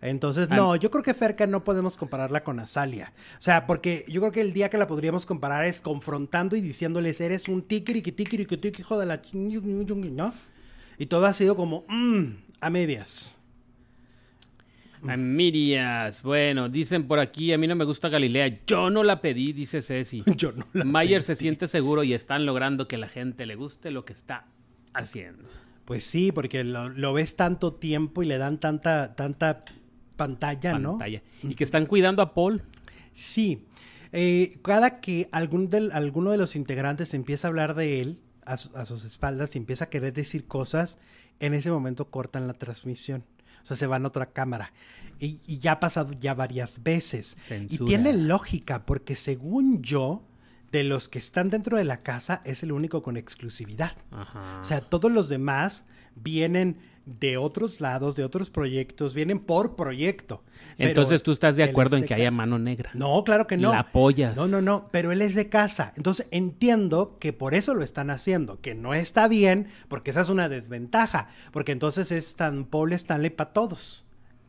Entonces, no, yo creo que Ferca no podemos compararla con Azalia. O sea, porque yo creo que el día que la podríamos comparar es confrontando y diciéndoles, eres un tikiriki, tikiriki, hijo de la ¿no? Y todo ha sido como, mm, a medias. Amirias. Bueno, dicen por aquí, a mí no me gusta Galilea. Yo no la pedí, dice Ceci. Yo no la Mayer se siente seguro y están logrando que la gente le guste lo que está haciendo. Pues sí, porque lo, lo ves tanto tiempo y le dan tanta, tanta pantalla, ¿no? Pantalla. Y que están cuidando a Paul. Sí. Eh, cada que algún del- alguno de los integrantes empieza a hablar de él a, su- a sus espaldas y empieza a querer decir cosas, en ese momento cortan la transmisión. O sea, se van a otra cámara. Y, y ya ha pasado ya varias veces. Y tiene lógica, porque según yo, de los que están dentro de la casa, es el único con exclusividad. Ajá. O sea, todos los demás vienen de otros lados, de otros proyectos, vienen por proyecto. Pero Entonces tú estás de acuerdo es en que haya mano negra. No, claro que no. La apoyas. No, no, no, pero él es de casa. Entonces entiendo que por eso lo están haciendo, que no está bien, porque esa es una desventaja, porque entonces es tan Paul Stanley para todos.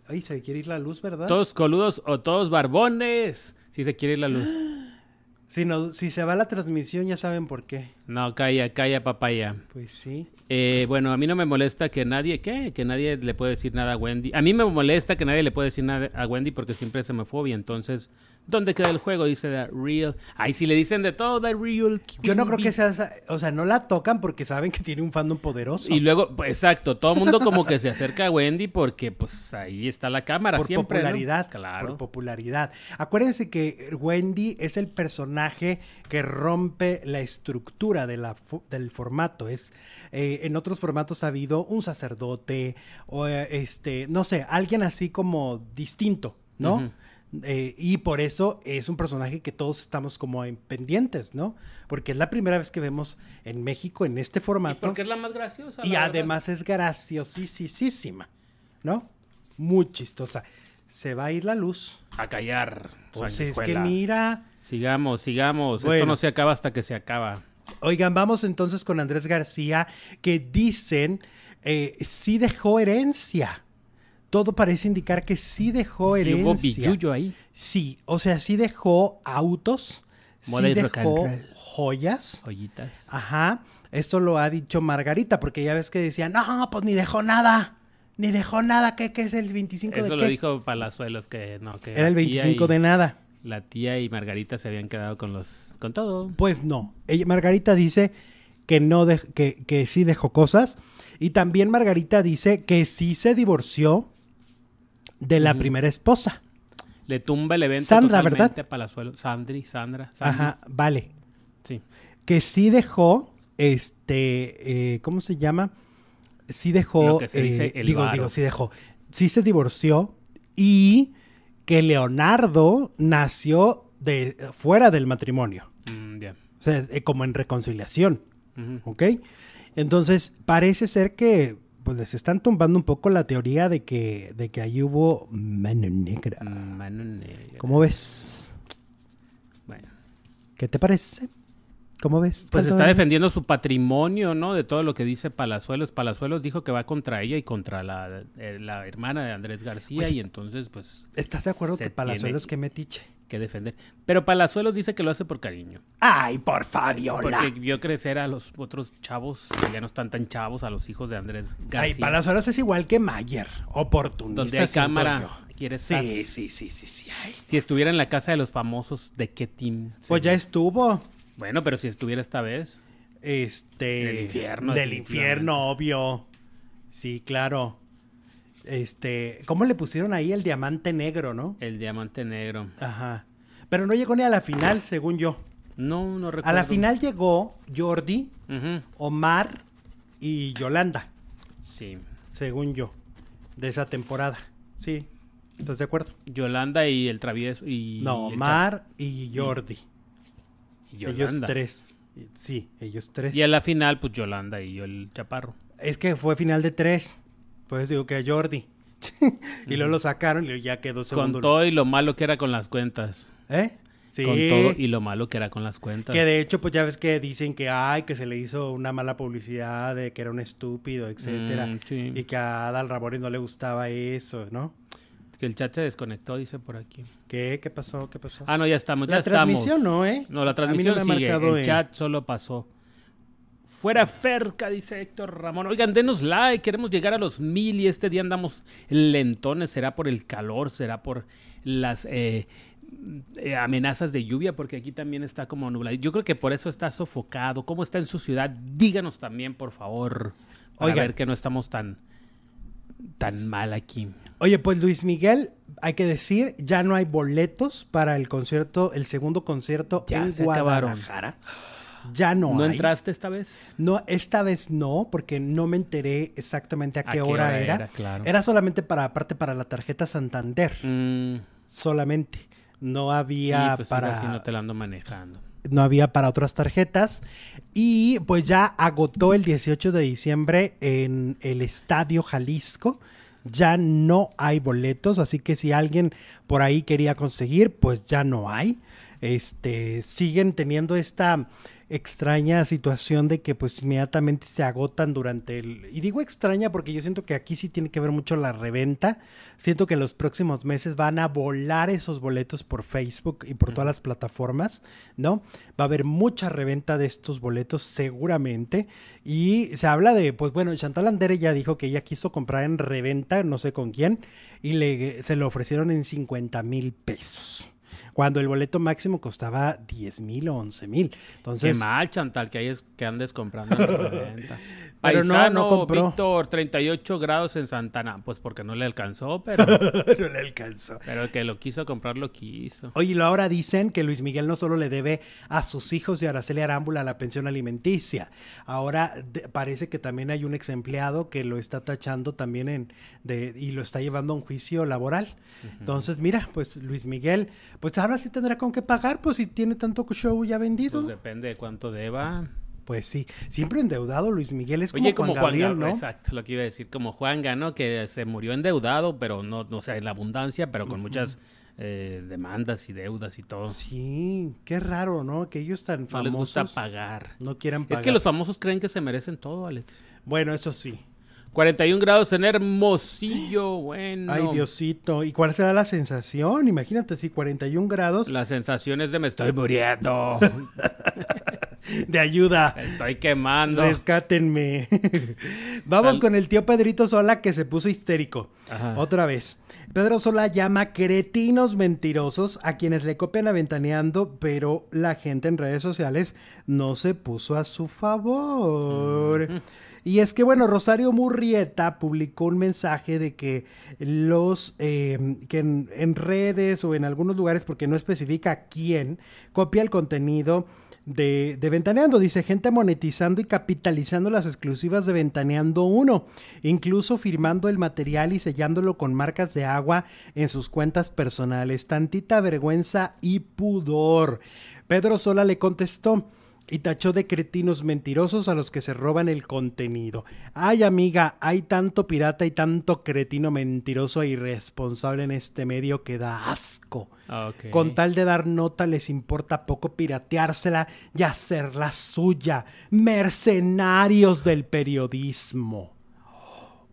Ay, se quiere ir la luz, ¿verdad? Todos coludos o todos barbones. Si se quiere ir la luz. Si, no, si se va la transmisión, ya saben por qué. No, calla, calla, papaya. Pues sí. Eh, bueno, a mí no me molesta que nadie, ¿qué? Que nadie le puede decir nada a Wendy. A mí me molesta que nadie le puede decir nada a Wendy porque siempre es homofobia. Entonces, ¿dónde queda el juego? Dice The Real. Ay, si le dicen de todo, The Real. Yo no creo que sea, esa- o sea, no la tocan porque saben que tiene un fandom poderoso. Y luego, pues, exacto, todo el mundo como que se acerca a Wendy porque, pues, ahí está la cámara por siempre. ¿no? popularidad. Claro. Por popularidad. Acuérdense que Wendy es el personaje que rompe la estructura de la del formato. Es, eh, en otros formatos ha habido un sacerdote o eh, este, no sé, alguien así como distinto, ¿no? Eh, y por eso es un personaje que todos estamos como en pendientes, ¿no? Porque es la primera vez que vemos en México en este Y formato. porque es la más graciosa. Y la verdad. además es graciosísima. ¿no? Muy chistosa. Se va a ir la luz. A callar. Pues es que mira. Sigamos, sigamos. Esto no se acaba hasta que se acaba. Oigan, vamos entonces con Andrés García, que dicen eh, sí dejó herencia. Todo parece indicar que sí dejó Sí, hubo ahí. Sí, o sea, sí dejó autos, Moda sí dejó joyas. Joyitas. Ajá, esto lo ha dicho Margarita, porque ya ves que decía, no, pues ni dejó nada, ni dejó nada, ¿qué, qué es el 25 Eso de lo qué? dijo Palazuelos que no, que Era el la tía 25 y- de nada. La tía y Margarita se habían quedado con los con todo. Pues no. Ella, Margarita dice que no de- que, que sí dejó cosas. Y también Margarita dice que sí se divorció de la primera esposa. Le tumba el evento Sandra, totalmente ¿verdad? a Palazuelos. Sandri, Sandra, Sandri. Ajá, vale. Sí. Que sí dejó, este, eh, ¿cómo se llama? Sí dejó, Lo que se dice eh, el digo, varo. digo, sí dejó. Sí se divorció y que Leonardo nació de fuera del matrimonio. Mm. O sea, eh, como en reconciliación. Ujú. ¿Ok? Entonces, parece ser que pues les están tumbando un poco la teoría de que, de que ahí hubo mano negra. Mano negra. ¿Cómo ves? Bueno. ¿Qué te parece? ¿Cómo ves? Pues ¿Cuánto está ves? defendiendo su patrimonio, ¿no? De todo lo que dice Palazuelos. Palazuelos dijo que va contra ella y contra la, eh, la hermana de Andrés García y entonces pues ¿Estás de acuerdo que Palazuelos tiene que metiche? Que defender. Pero Palazuelos dice que lo hace por cariño. ¡Ay, por Fabiola! Porque vio crecer a los otros chavos, que ya no están tan chavos, a los hijos de Andrés García. Ay, Palazuelos es igual que Mayer. Oportunista. donde hay cámara, quiere estar. Sí, sí, sí, sí, sí. ay. Si estuviera en la casa de los famosos, ¿de qué team? Pues ya estuvo. Bueno, pero si estuviera esta vez. Este. Del infierno, Del infierno, obvio. Sí, claro. Este. ¿Cómo le pusieron ahí el diamante negro, no? El diamante negro. Ajá. Pero no llegó ni a la final, según yo. No, no recuerdo. A la final llegó Jordi, Omar y Yolanda, Sí. según yo, de esa temporada. Sí. ¿Estás de acuerdo? Yolanda y el travieso. Y no, Omar y Jordi. Cha- y Ellos Yolanda. tres. Sí, ellos tres. Y a la final, pues Yolanda y yo el chaparro. Es que fue final de tres. Pues digo que a Jordi. y luego lo sacaron y ya quedó Con segundo. todo y lo malo que era con las cuentas. ¿Eh? Sí. Con todo y lo malo que era con las cuentas. Que de hecho, pues ya ves que dicen que ay, que se le hizo una mala publicidad de que era un estúpido, etcétera. Mm, sí. Y que a Adal Rabori no le gustaba eso, ¿no? Que el chat se desconectó, dice por aquí. ¿Qué? ¿Qué pasó? ¿Qué pasó? Ah, no, ya estamos, ya la estamos. transmisión no, ¿eh? No, la transmisión no sigue. El en- chat solo pasó. Fuera Ferca, dice Héctor Ramón. Oigan, denos like, queremos llegar a los mil y este día andamos lentones. ¿Será por el calor? ¿Será por las eh, eh, amenazas de lluvia? Porque aquí también está como nublado. Yo creo que por eso está sofocado. ¿Cómo está en su ciudad? Díganos también, por favor. Para Oigan. ver que no estamos tan, tan mal aquí. Oye, pues Luis Miguel, hay que decir, ya no hay boletos para el concierto, el segundo concierto Ya en se acabaron. Ya no, ¿No hay. entraste esta vez? No, esta vez no, porque no me enteré exactamente a qué, hora, era. era, claro. Era solamente para, aparte para la tarjeta Santander, Mm, solamente. No sí, había pues para. así no te la ando manejando. no había para otras tarjetas. Y pues ya agotó el 18 de diciembre en el Estadio Jalisco. Ya no hay boletos, así que si alguien por ahí quería conseguir, pues ya no hay. Este, siguen teniendo esta extraña situación de que pues inmediatamente se agotan durante el... Y digo extraña porque yo siento que aquí sí tiene que ver mucho la reventa. Siento que en los próximos meses van a volar esos boletos por Facebook y por todas las plataformas, ¿no? Va a haber mucha reventa de estos boletos seguramente. Y se habla de, pues bueno, Chantal Andere ya dijo que ella quiso comprar en reventa, no sé con quién, y le, se lo ofrecieron en 50 mil pesos. Cuando el boleto máximo costaba 10 mil o 11 mil. Entonces, Qué mal, Chantal, que, hayas, que andes comprando en la. Pero no, Paisano no compró. Víctor, 38 grados en Santana. Pues porque no le alcanzó, pero, no le alcanzó. pero el que lo quiso comprar, lo quiso. Oye, y lo ahora dicen que Luis Miguel no solo le debe a sus hijos y a Araceli Arámbula la pensión alimenticia, ahora de- parece que también hay un ex empleado que lo está tachando también en de, y lo está llevando a un juicio laboral. Entonces, mira, pues Luis Miguel, pues ahora sí tendrá con qué pagar, pues si tiene tanto show ya vendido. Pues depende de cuánto deba. Pues sí, siempre endeudado Luis Miguel es como, Oye, como Juan Gabriel, ¿no? Exacto, lo que iba a decir, como Juan ganó, que se murió endeudado, pero no, no o sea, en la abundancia, pero con muchas eh, demandas y deudas y todo. Sí, qué raro, ¿no? Que ellos tan no famosos les gusta pagar. no quieran pagar. Es que los famosos creen que se merecen todo, Alex. Bueno, eso sí. 41 grados en Hermosillo, bueno. Ay, Diosito. ¿Y cuál será la sensación? Imagínate, si 41 grados La sensación es de me estoy muriendo, de ayuda. estoy quemando. Rescátenme. Vamos con el tío Pedrito Sola que se puso histérico. Ajá. Otra vez. Pedro Sola llama cretinos mentirosos a quienes le copian aventaneando, pero la gente en redes sociales no se puso a su favor. Y es que, bueno, Rosario Murrieta publicó un mensaje de que los eh, que en, en redes o en algunos lugares, porque no especifica quién, copia el contenido de, de Ventaneando. Dice gente monetizando y capitalizando las exclusivas de Ventaneando 1, incluso firmando el material y sellándolo con marcas de agua en sus cuentas personales. Tantita vergüenza y pudor. Pedro Sola le contestó y tachó de cretinos mentirosos a los que se roban el contenido. Ay, amiga, hay tanto pirata y tanto cretino mentiroso e irresponsable en este medio que da asco. Ah. Con tal de dar nota les importa poco pirateársela y hacerla suya. Mercenarios del periodismo.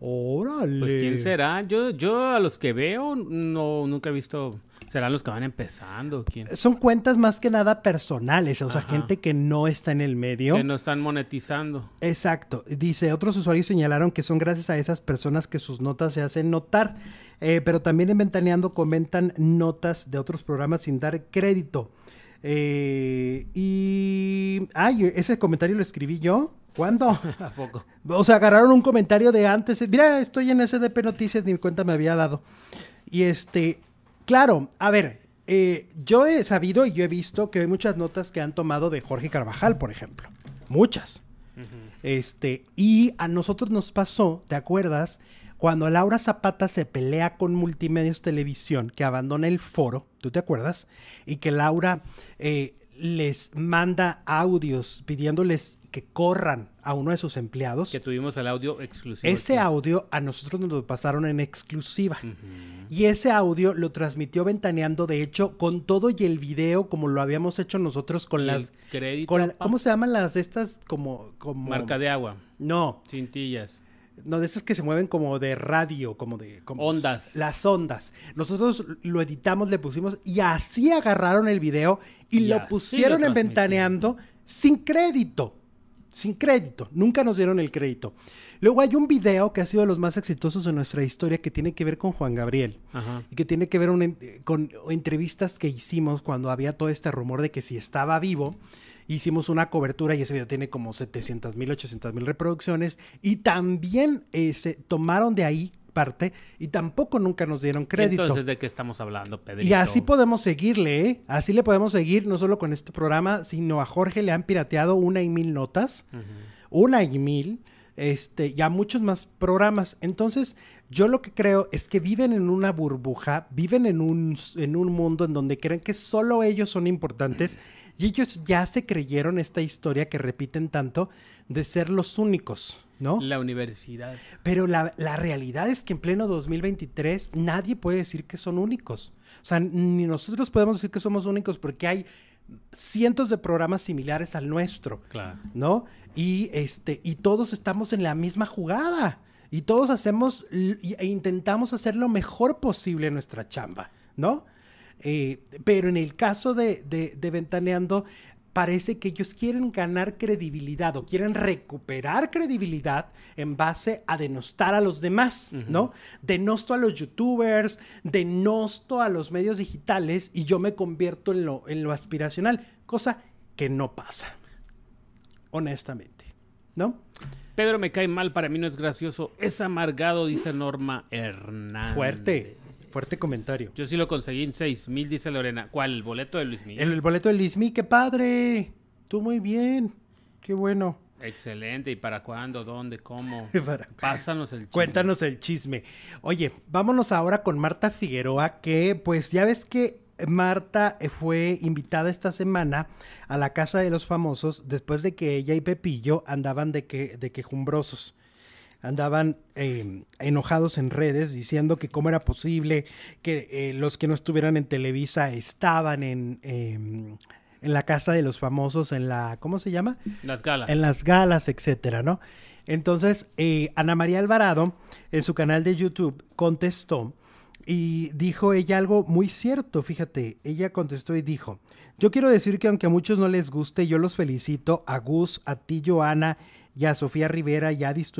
Órale. Pues quién será. Yo, yo a los que veo, no, nunca he visto. Serán los que van empezando. ¿Quién? Son cuentas más que nada personales, o sea, Ajá. gente que no está en el medio. Que no están monetizando. Exacto. Dice, otros usuarios señalaron que son gracias a esas personas que sus notas se hacen notar, Eh, pero también en Ventaneando comentan notas de otros programas sin dar crédito. Eh, y... Ay, ese comentario lo escribí yo. ¿Cuándo? ¿A poco? O sea, agarraron un comentario de antes. Mira, estoy en SDP Noticias, ni cuenta me había dado. Y este, claro, a ver, eh, yo he sabido y yo he visto que hay muchas notas que han tomado de Jorge Carvajal, por ejemplo. Muchas. Este, y a nosotros nos pasó, ¿te acuerdas? Cuando Laura Zapata se pelea con Multimedios Televisión, que abandona el foro, ¿tú te acuerdas? Y que Laura eh, les manda audios pidiéndoles que corran a uno de sus empleados. Que tuvimos el audio exclusivo. Ese aquí. audio a nosotros nos lo pasaron en exclusiva. Y ese audio lo transmitió Ventaneando, de hecho, con todo y el video, como lo habíamos hecho nosotros con las... crédito, con-. ¿Cómo se llaman las estas? Como... como Marca de agua. No, Cintillas. No, de estas que se mueven como de radio, como de... como- Ondas. Las ondas. Nosotros lo editamos, le pusimos y así agarraron el video y, lo pusieron lo en. Ventaneando sin crédito. Sin crédito. Nunca nos dieron el crédito. Luego hay un video que ha sido de los más exitosos en nuestra historia que tiene que ver con Juan Gabriel Ajá. y que tiene que ver un con entrevistas que hicimos cuando había todo este rumor de que si estaba vivo. Hicimos una cobertura y ese video tiene como 700 mil, 800 mil reproducciones y también eh, se tomaron de ahí parte y tampoco nunca nos dieron crédito. Entonces, ¿de qué estamos hablando, Pedrito? Y así podemos seguirle, ¿eh? Así le podemos seguir no solo con este programa, sino a Jorge le han pirateado una y mil notas, una y mil, este, y a muchos más programas. Entonces, yo lo que creo es que viven en una burbuja, viven en un, en un mundo en donde creen que solo ellos son importantes y ellos ya se creyeron esta historia que repiten tanto de ser los únicos, ¿no? La universidad. Pero la, la realidad es que en pleno 2023 nadie puede decir que son únicos. O sea, ni nosotros podemos decir que somos únicos porque hay cientos de programas similares al nuestro, Claro. ¿no? Y, este, y todos estamos en la misma jugada. Y todos hacemos e intentamos hacer lo mejor posible en nuestra chamba, ¿no? Eh, pero en el caso de, de, de Ventaneando, parece que ellos quieren ganar credibilidad o quieren recuperar credibilidad en base a denostar a los demás, ¿no? Denosto a los youtubers, denosto a los medios digitales y yo me convierto en lo, en lo aspiracional, cosa que no pasa, honestamente, ¿no? Pedro me cae mal, para mí no es gracioso. Es amargado, dice Norma Hernández. Fuerte, fuerte comentario. Yo sí lo conseguí en 6 mil, dice Lorena. ¿Cuál? ¿El boleto de Luis Miguel? El, el boleto de Luismi, qué padre. Tú muy bien. Qué bueno. Excelente. ¿Y para cuándo? ¿Dónde? ¿Cómo? Para- Pásanos el chisme. Cuéntanos el chisme. Oye, vámonos ahora con Marta Figueroa, que pues ya ves que Marta fue invitada esta semana a la casa de los famosos después de que ella y Pepillo andaban de, que, de quejumbrosos. Andaban eh, enojados en redes diciendo que cómo era posible que eh, los que no estuvieran en Televisa estaban en, em, en la casa de los famosos, en la, ¿cómo se llama? Las galas. En las galas, etcétera, ¿no? Entonces, eh, Ana María Alvarado, en su canal de YouTube, contestó y dijo ella algo muy cierto, fíjate, ella contestó y dijo, yo quiero decir que aunque a muchos no les guste, yo los felicito a Gus, a ti, Joana, y a Sofía Rivera y a Adis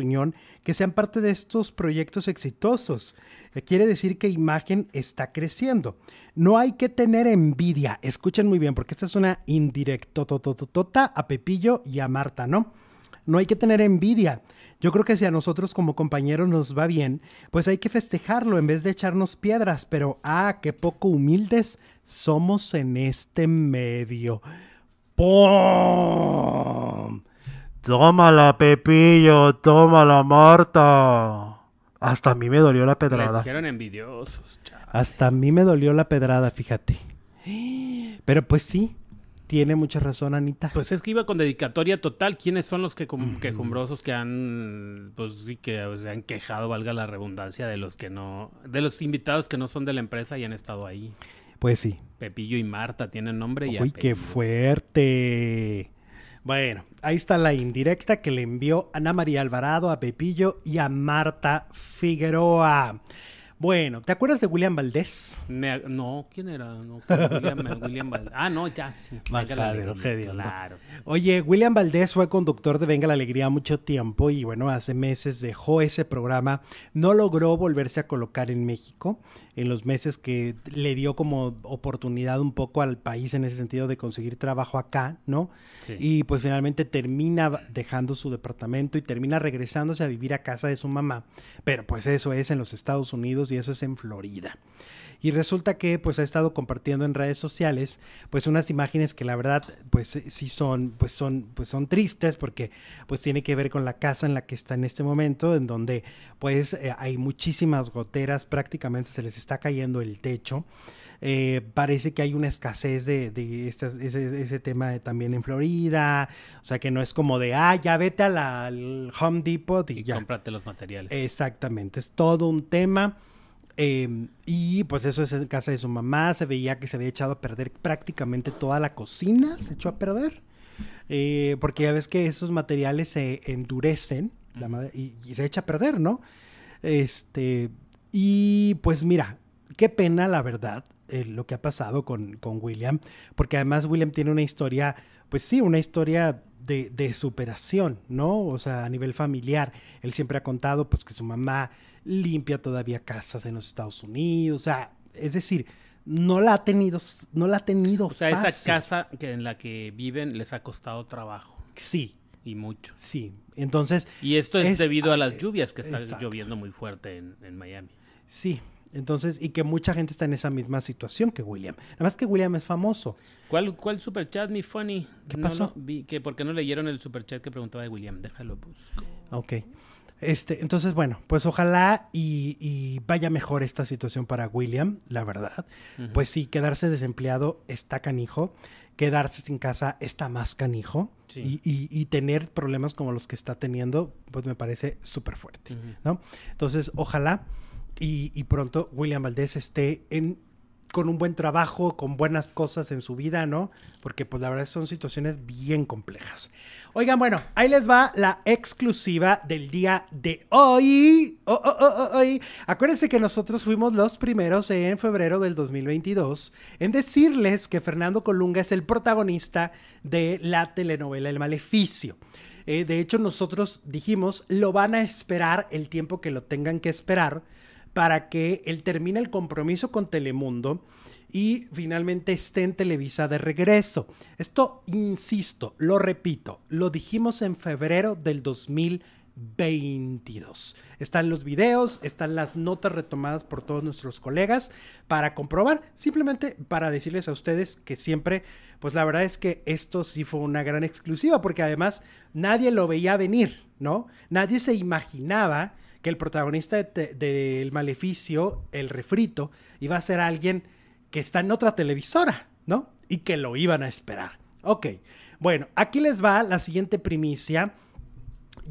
que sean parte de estos proyectos exitosos. Eh, Quiere decir que imagen está creciendo. No hay que tener envidia. Escuchen muy bien, porque esta es una indirectotototota a Pepillo y a Marta, ¿no? No hay que tener envidia. Yo creo que si a nosotros como compañeros nos va bien, pues hay que festejarlo en vez de echarnos piedras. Pero, ah, qué poco humildes somos en este medio. ¡Pum! Tómala, Pepillo, tómala, Marta. Hasta a mí me dolió la Les pedrada. dijeron envidiosos, chavo. Hasta a mí me dolió la pedrada, fíjate. Pero pues sí, tiene mucha razón, Anita. Pues es que iba con dedicatoria total. ¿Quiénes son los que quejumbrosos que han, pues sí, que se han quejado, valga la redundancia, de los que no, de los invitados que no son de la empresa y han estado ahí? Pues sí. Pepillo y Marta tienen nombre y Uy, qué fuerte. Bueno, ahí está la indirecta que le envió Ana María Alvarado a Pepillo y a Marta Figueroa. Bueno, ¿te acuerdas de William Valdés? Me- no, ¿quién era? No, William, William Val- Ah, no, ya sí. Hediondo. Claro. Oye, William Valdés fue conductor de Venga la Alegría mucho tiempo y bueno, hace meses dejó ese programa. No logró volverse a colocar en México en los meses que le dio como oportunidad un poco al país en ese sentido de conseguir trabajo acá, ¿no? Sí. Y pues finalmente termina dejando su departamento y termina regresándose a vivir a casa de su mamá. Pero pues eso es en los Estados Unidos y eso es en Florida. Y resulta que pues ha estado compartiendo en redes sociales pues unas imágenes que la verdad pues eh, sí son pues son pues son tristes porque pues tiene que ver con la casa en la que está en este momento en donde pues eh, hay muchísimas goteras prácticamente se les está cayendo el techo Eh, parece que hay una escasez de, de estas- ese, ese tema de- también en Florida o sea que no es como de ah ya vete a la- al Home Depot y, Y ya cómprate los materiales. Exactamente, es todo un tema. Eh, y pues eso es en casa de su mamá. Se veía que se había echado a perder prácticamente toda la cocina, se echó a perder. Eh, porque ya ves que esos materiales se endurecen la madre- y, y se echa a perder, ¿no? Este, y pues mira, qué pena la verdad eh, lo que ha pasado con, con William, porque además William tiene una historia, pues sí, una historia de, de superación, ¿no? O sea, a nivel familiar, él siempre ha contado pues que su mamá limpia todavía casas en los Estados Unidos, o sea, es decir, no la ha tenido, no la ha tenido O sea, esa casa que en la que viven les ha costado trabajo Sí, y mucho. sí. Entonces, Y esto es, Es- debido a las lluvias que está exacto. lloviendo muy fuerte en, en Miami. sí. Entonces, y que mucha gente está en esa misma situación que William. Nada más que William es famoso. ¿Cuál, cuál superchat, mi funny? ¿Qué No pasó? vi, que ¿Por qué no leyeron el superchat que preguntaba de William? Déjalo busco. Ok. Este, entonces, bueno, pues ojalá y, y vaya mejor esta situación para William, la verdad. Pues sí, quedarse desempleado está canijo. Quedarse sin casa está más canijo. Sí. Y, y- y tener problemas como los que está teniendo, pues me parece súper fuerte. ¿no? Entonces, ojalá y, y pronto William Valdés esté en, con un buen trabajo, con buenas cosas en su vida, ¿no? Porque pues la verdad son situaciones bien complejas. Oigan, bueno, ahí les va la exclusiva del día de hoy. Oh, oh, oh, oh, hoy. Acuérdense que nosotros fuimos los primeros en febrero del 2022 en decirles que Fernando Colunga es el protagonista de la telenovela El Maleficio. Eh, de hecho, nosotros dijimos, lo van a esperar el tiempo que lo tengan que esperar para que él termine el compromiso con Telemundo y finalmente esté en Televisa de regreso. Esto, insisto, lo repito, lo dijimos en febrero del 2022. Están los videos, están las notas retomadas por todos nuestros colegas para comprobar, simplemente para decirles a ustedes que siempre, pues la verdad es que esto sí fue una gran exclusiva, porque además nadie lo veía venir, ¿no? Nadie se imaginaba que el protagonista del maleficio, el refrito, iba a ser alguien que está en otra televisora, ¿no? Y que lo iban a esperar. Ok, bueno, aquí les va la siguiente primicia.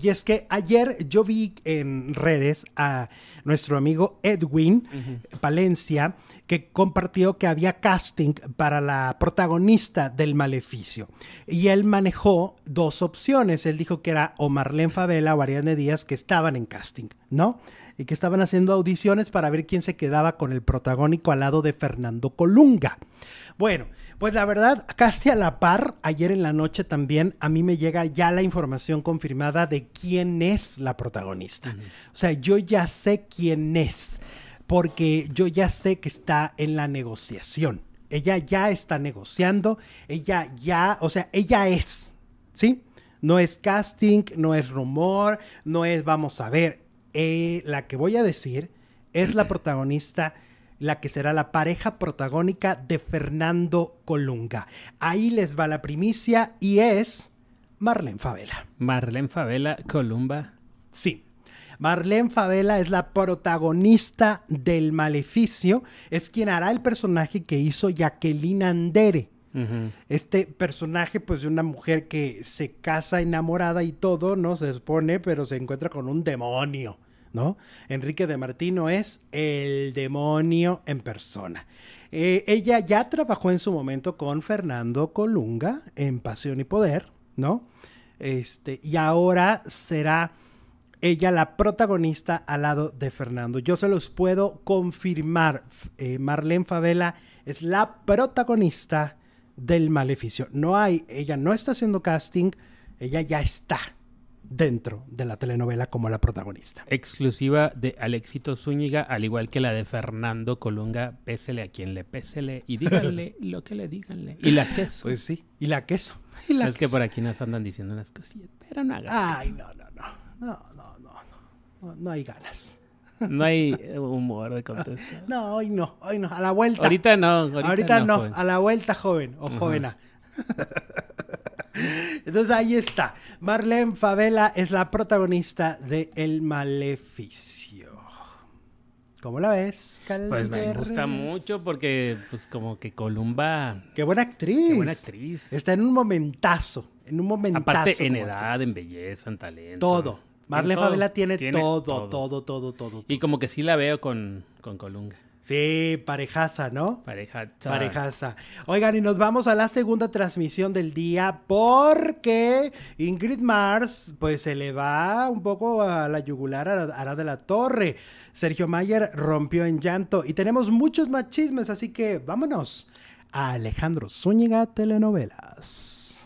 Y es que ayer yo vi en redes a nuestro amigo Edwin Palencia que compartió que había casting para la protagonista del Maleficio. Y él manejó dos opciones. Él dijo que era o Marlene Favela o Ariadne Díaz que estaban en casting, ¿no? Y que estaban haciendo audiciones para ver quién se quedaba con el protagónico al lado de Fernando Colunga. Bueno, pues la verdad, casi a la par, ayer en la noche también a mí me llega ya la información confirmada de quién es la protagonista. O sea, yo ya sé quién es, porque yo ya sé que está en la negociación. Ella ya está negociando, ella ya, o sea, ella es, ¿sí? No es casting, no es rumor, no es vamos a ver. Eh, la que voy a decir es la protagonista la que será la pareja protagónica de Fernando Colunga. Ahí les va la primicia y es Marlene Favela. Marlene Favela, Columba. Sí. Marlene Favela es la protagonista del Maleficio, es quien hará el personaje que hizo Jacqueline Andere. Este personaje, pues, de una mujer que se casa enamorada y todo, ¿no? Se expone, pero se encuentra con un demonio. ¿No? Enrique de Martino es el demonio en persona. Eh, ella ya trabajó en su momento con Fernando Colunga en Pasión y Poder, ¿no? Este, y ahora será ella la protagonista al lado de Fernando. Yo se los puedo confirmar. Eh, Marlene Favela es la protagonista del Maleficio. No hay, ella no está haciendo casting, ella ya está dentro de la telenovela como la protagonista. Exclusiva de Alexito Zúñiga, al igual que la de Fernando Colunga, pésele a quien le pésele y díganle lo que le díganle. Y la queso. Pues sí, y la queso. es que por aquí nos andan diciendo unas cosillas, pero no hagas. Ay, no, no, no, no, no, no, no, no hay ganas. No hay humor de contestar. No, hoy no, hoy no, a la vuelta. Ahorita no, ahorita, no, a la vuelta, joven o jovena. Entonces ahí está. Marlene Favela es la protagonista de El Maleficio. ¿Cómo la ves, Pues me gusta mucho porque, pues, como que Columba. Qué buena actriz. Qué buena actriz. Está en un momentazo. En un momentazo. Aparte, en edad, en belleza, en talento. Todo. Marlene Favela tiene, todo, todo, todo, todo, Y como que sí la veo con, con Colunga. Sí, parejaza, ¿no? Parejaza. Parejaza. Oigan, y nos vamos a la segunda transmisión del día porque Ingrid Mars, pues se le va un poco a la yugular a Ara de la Torre. Sergio Mayer rompió en llanto y tenemos muchos más chismes, así que vámonos a Alejandro Zúñiga Telenovelas.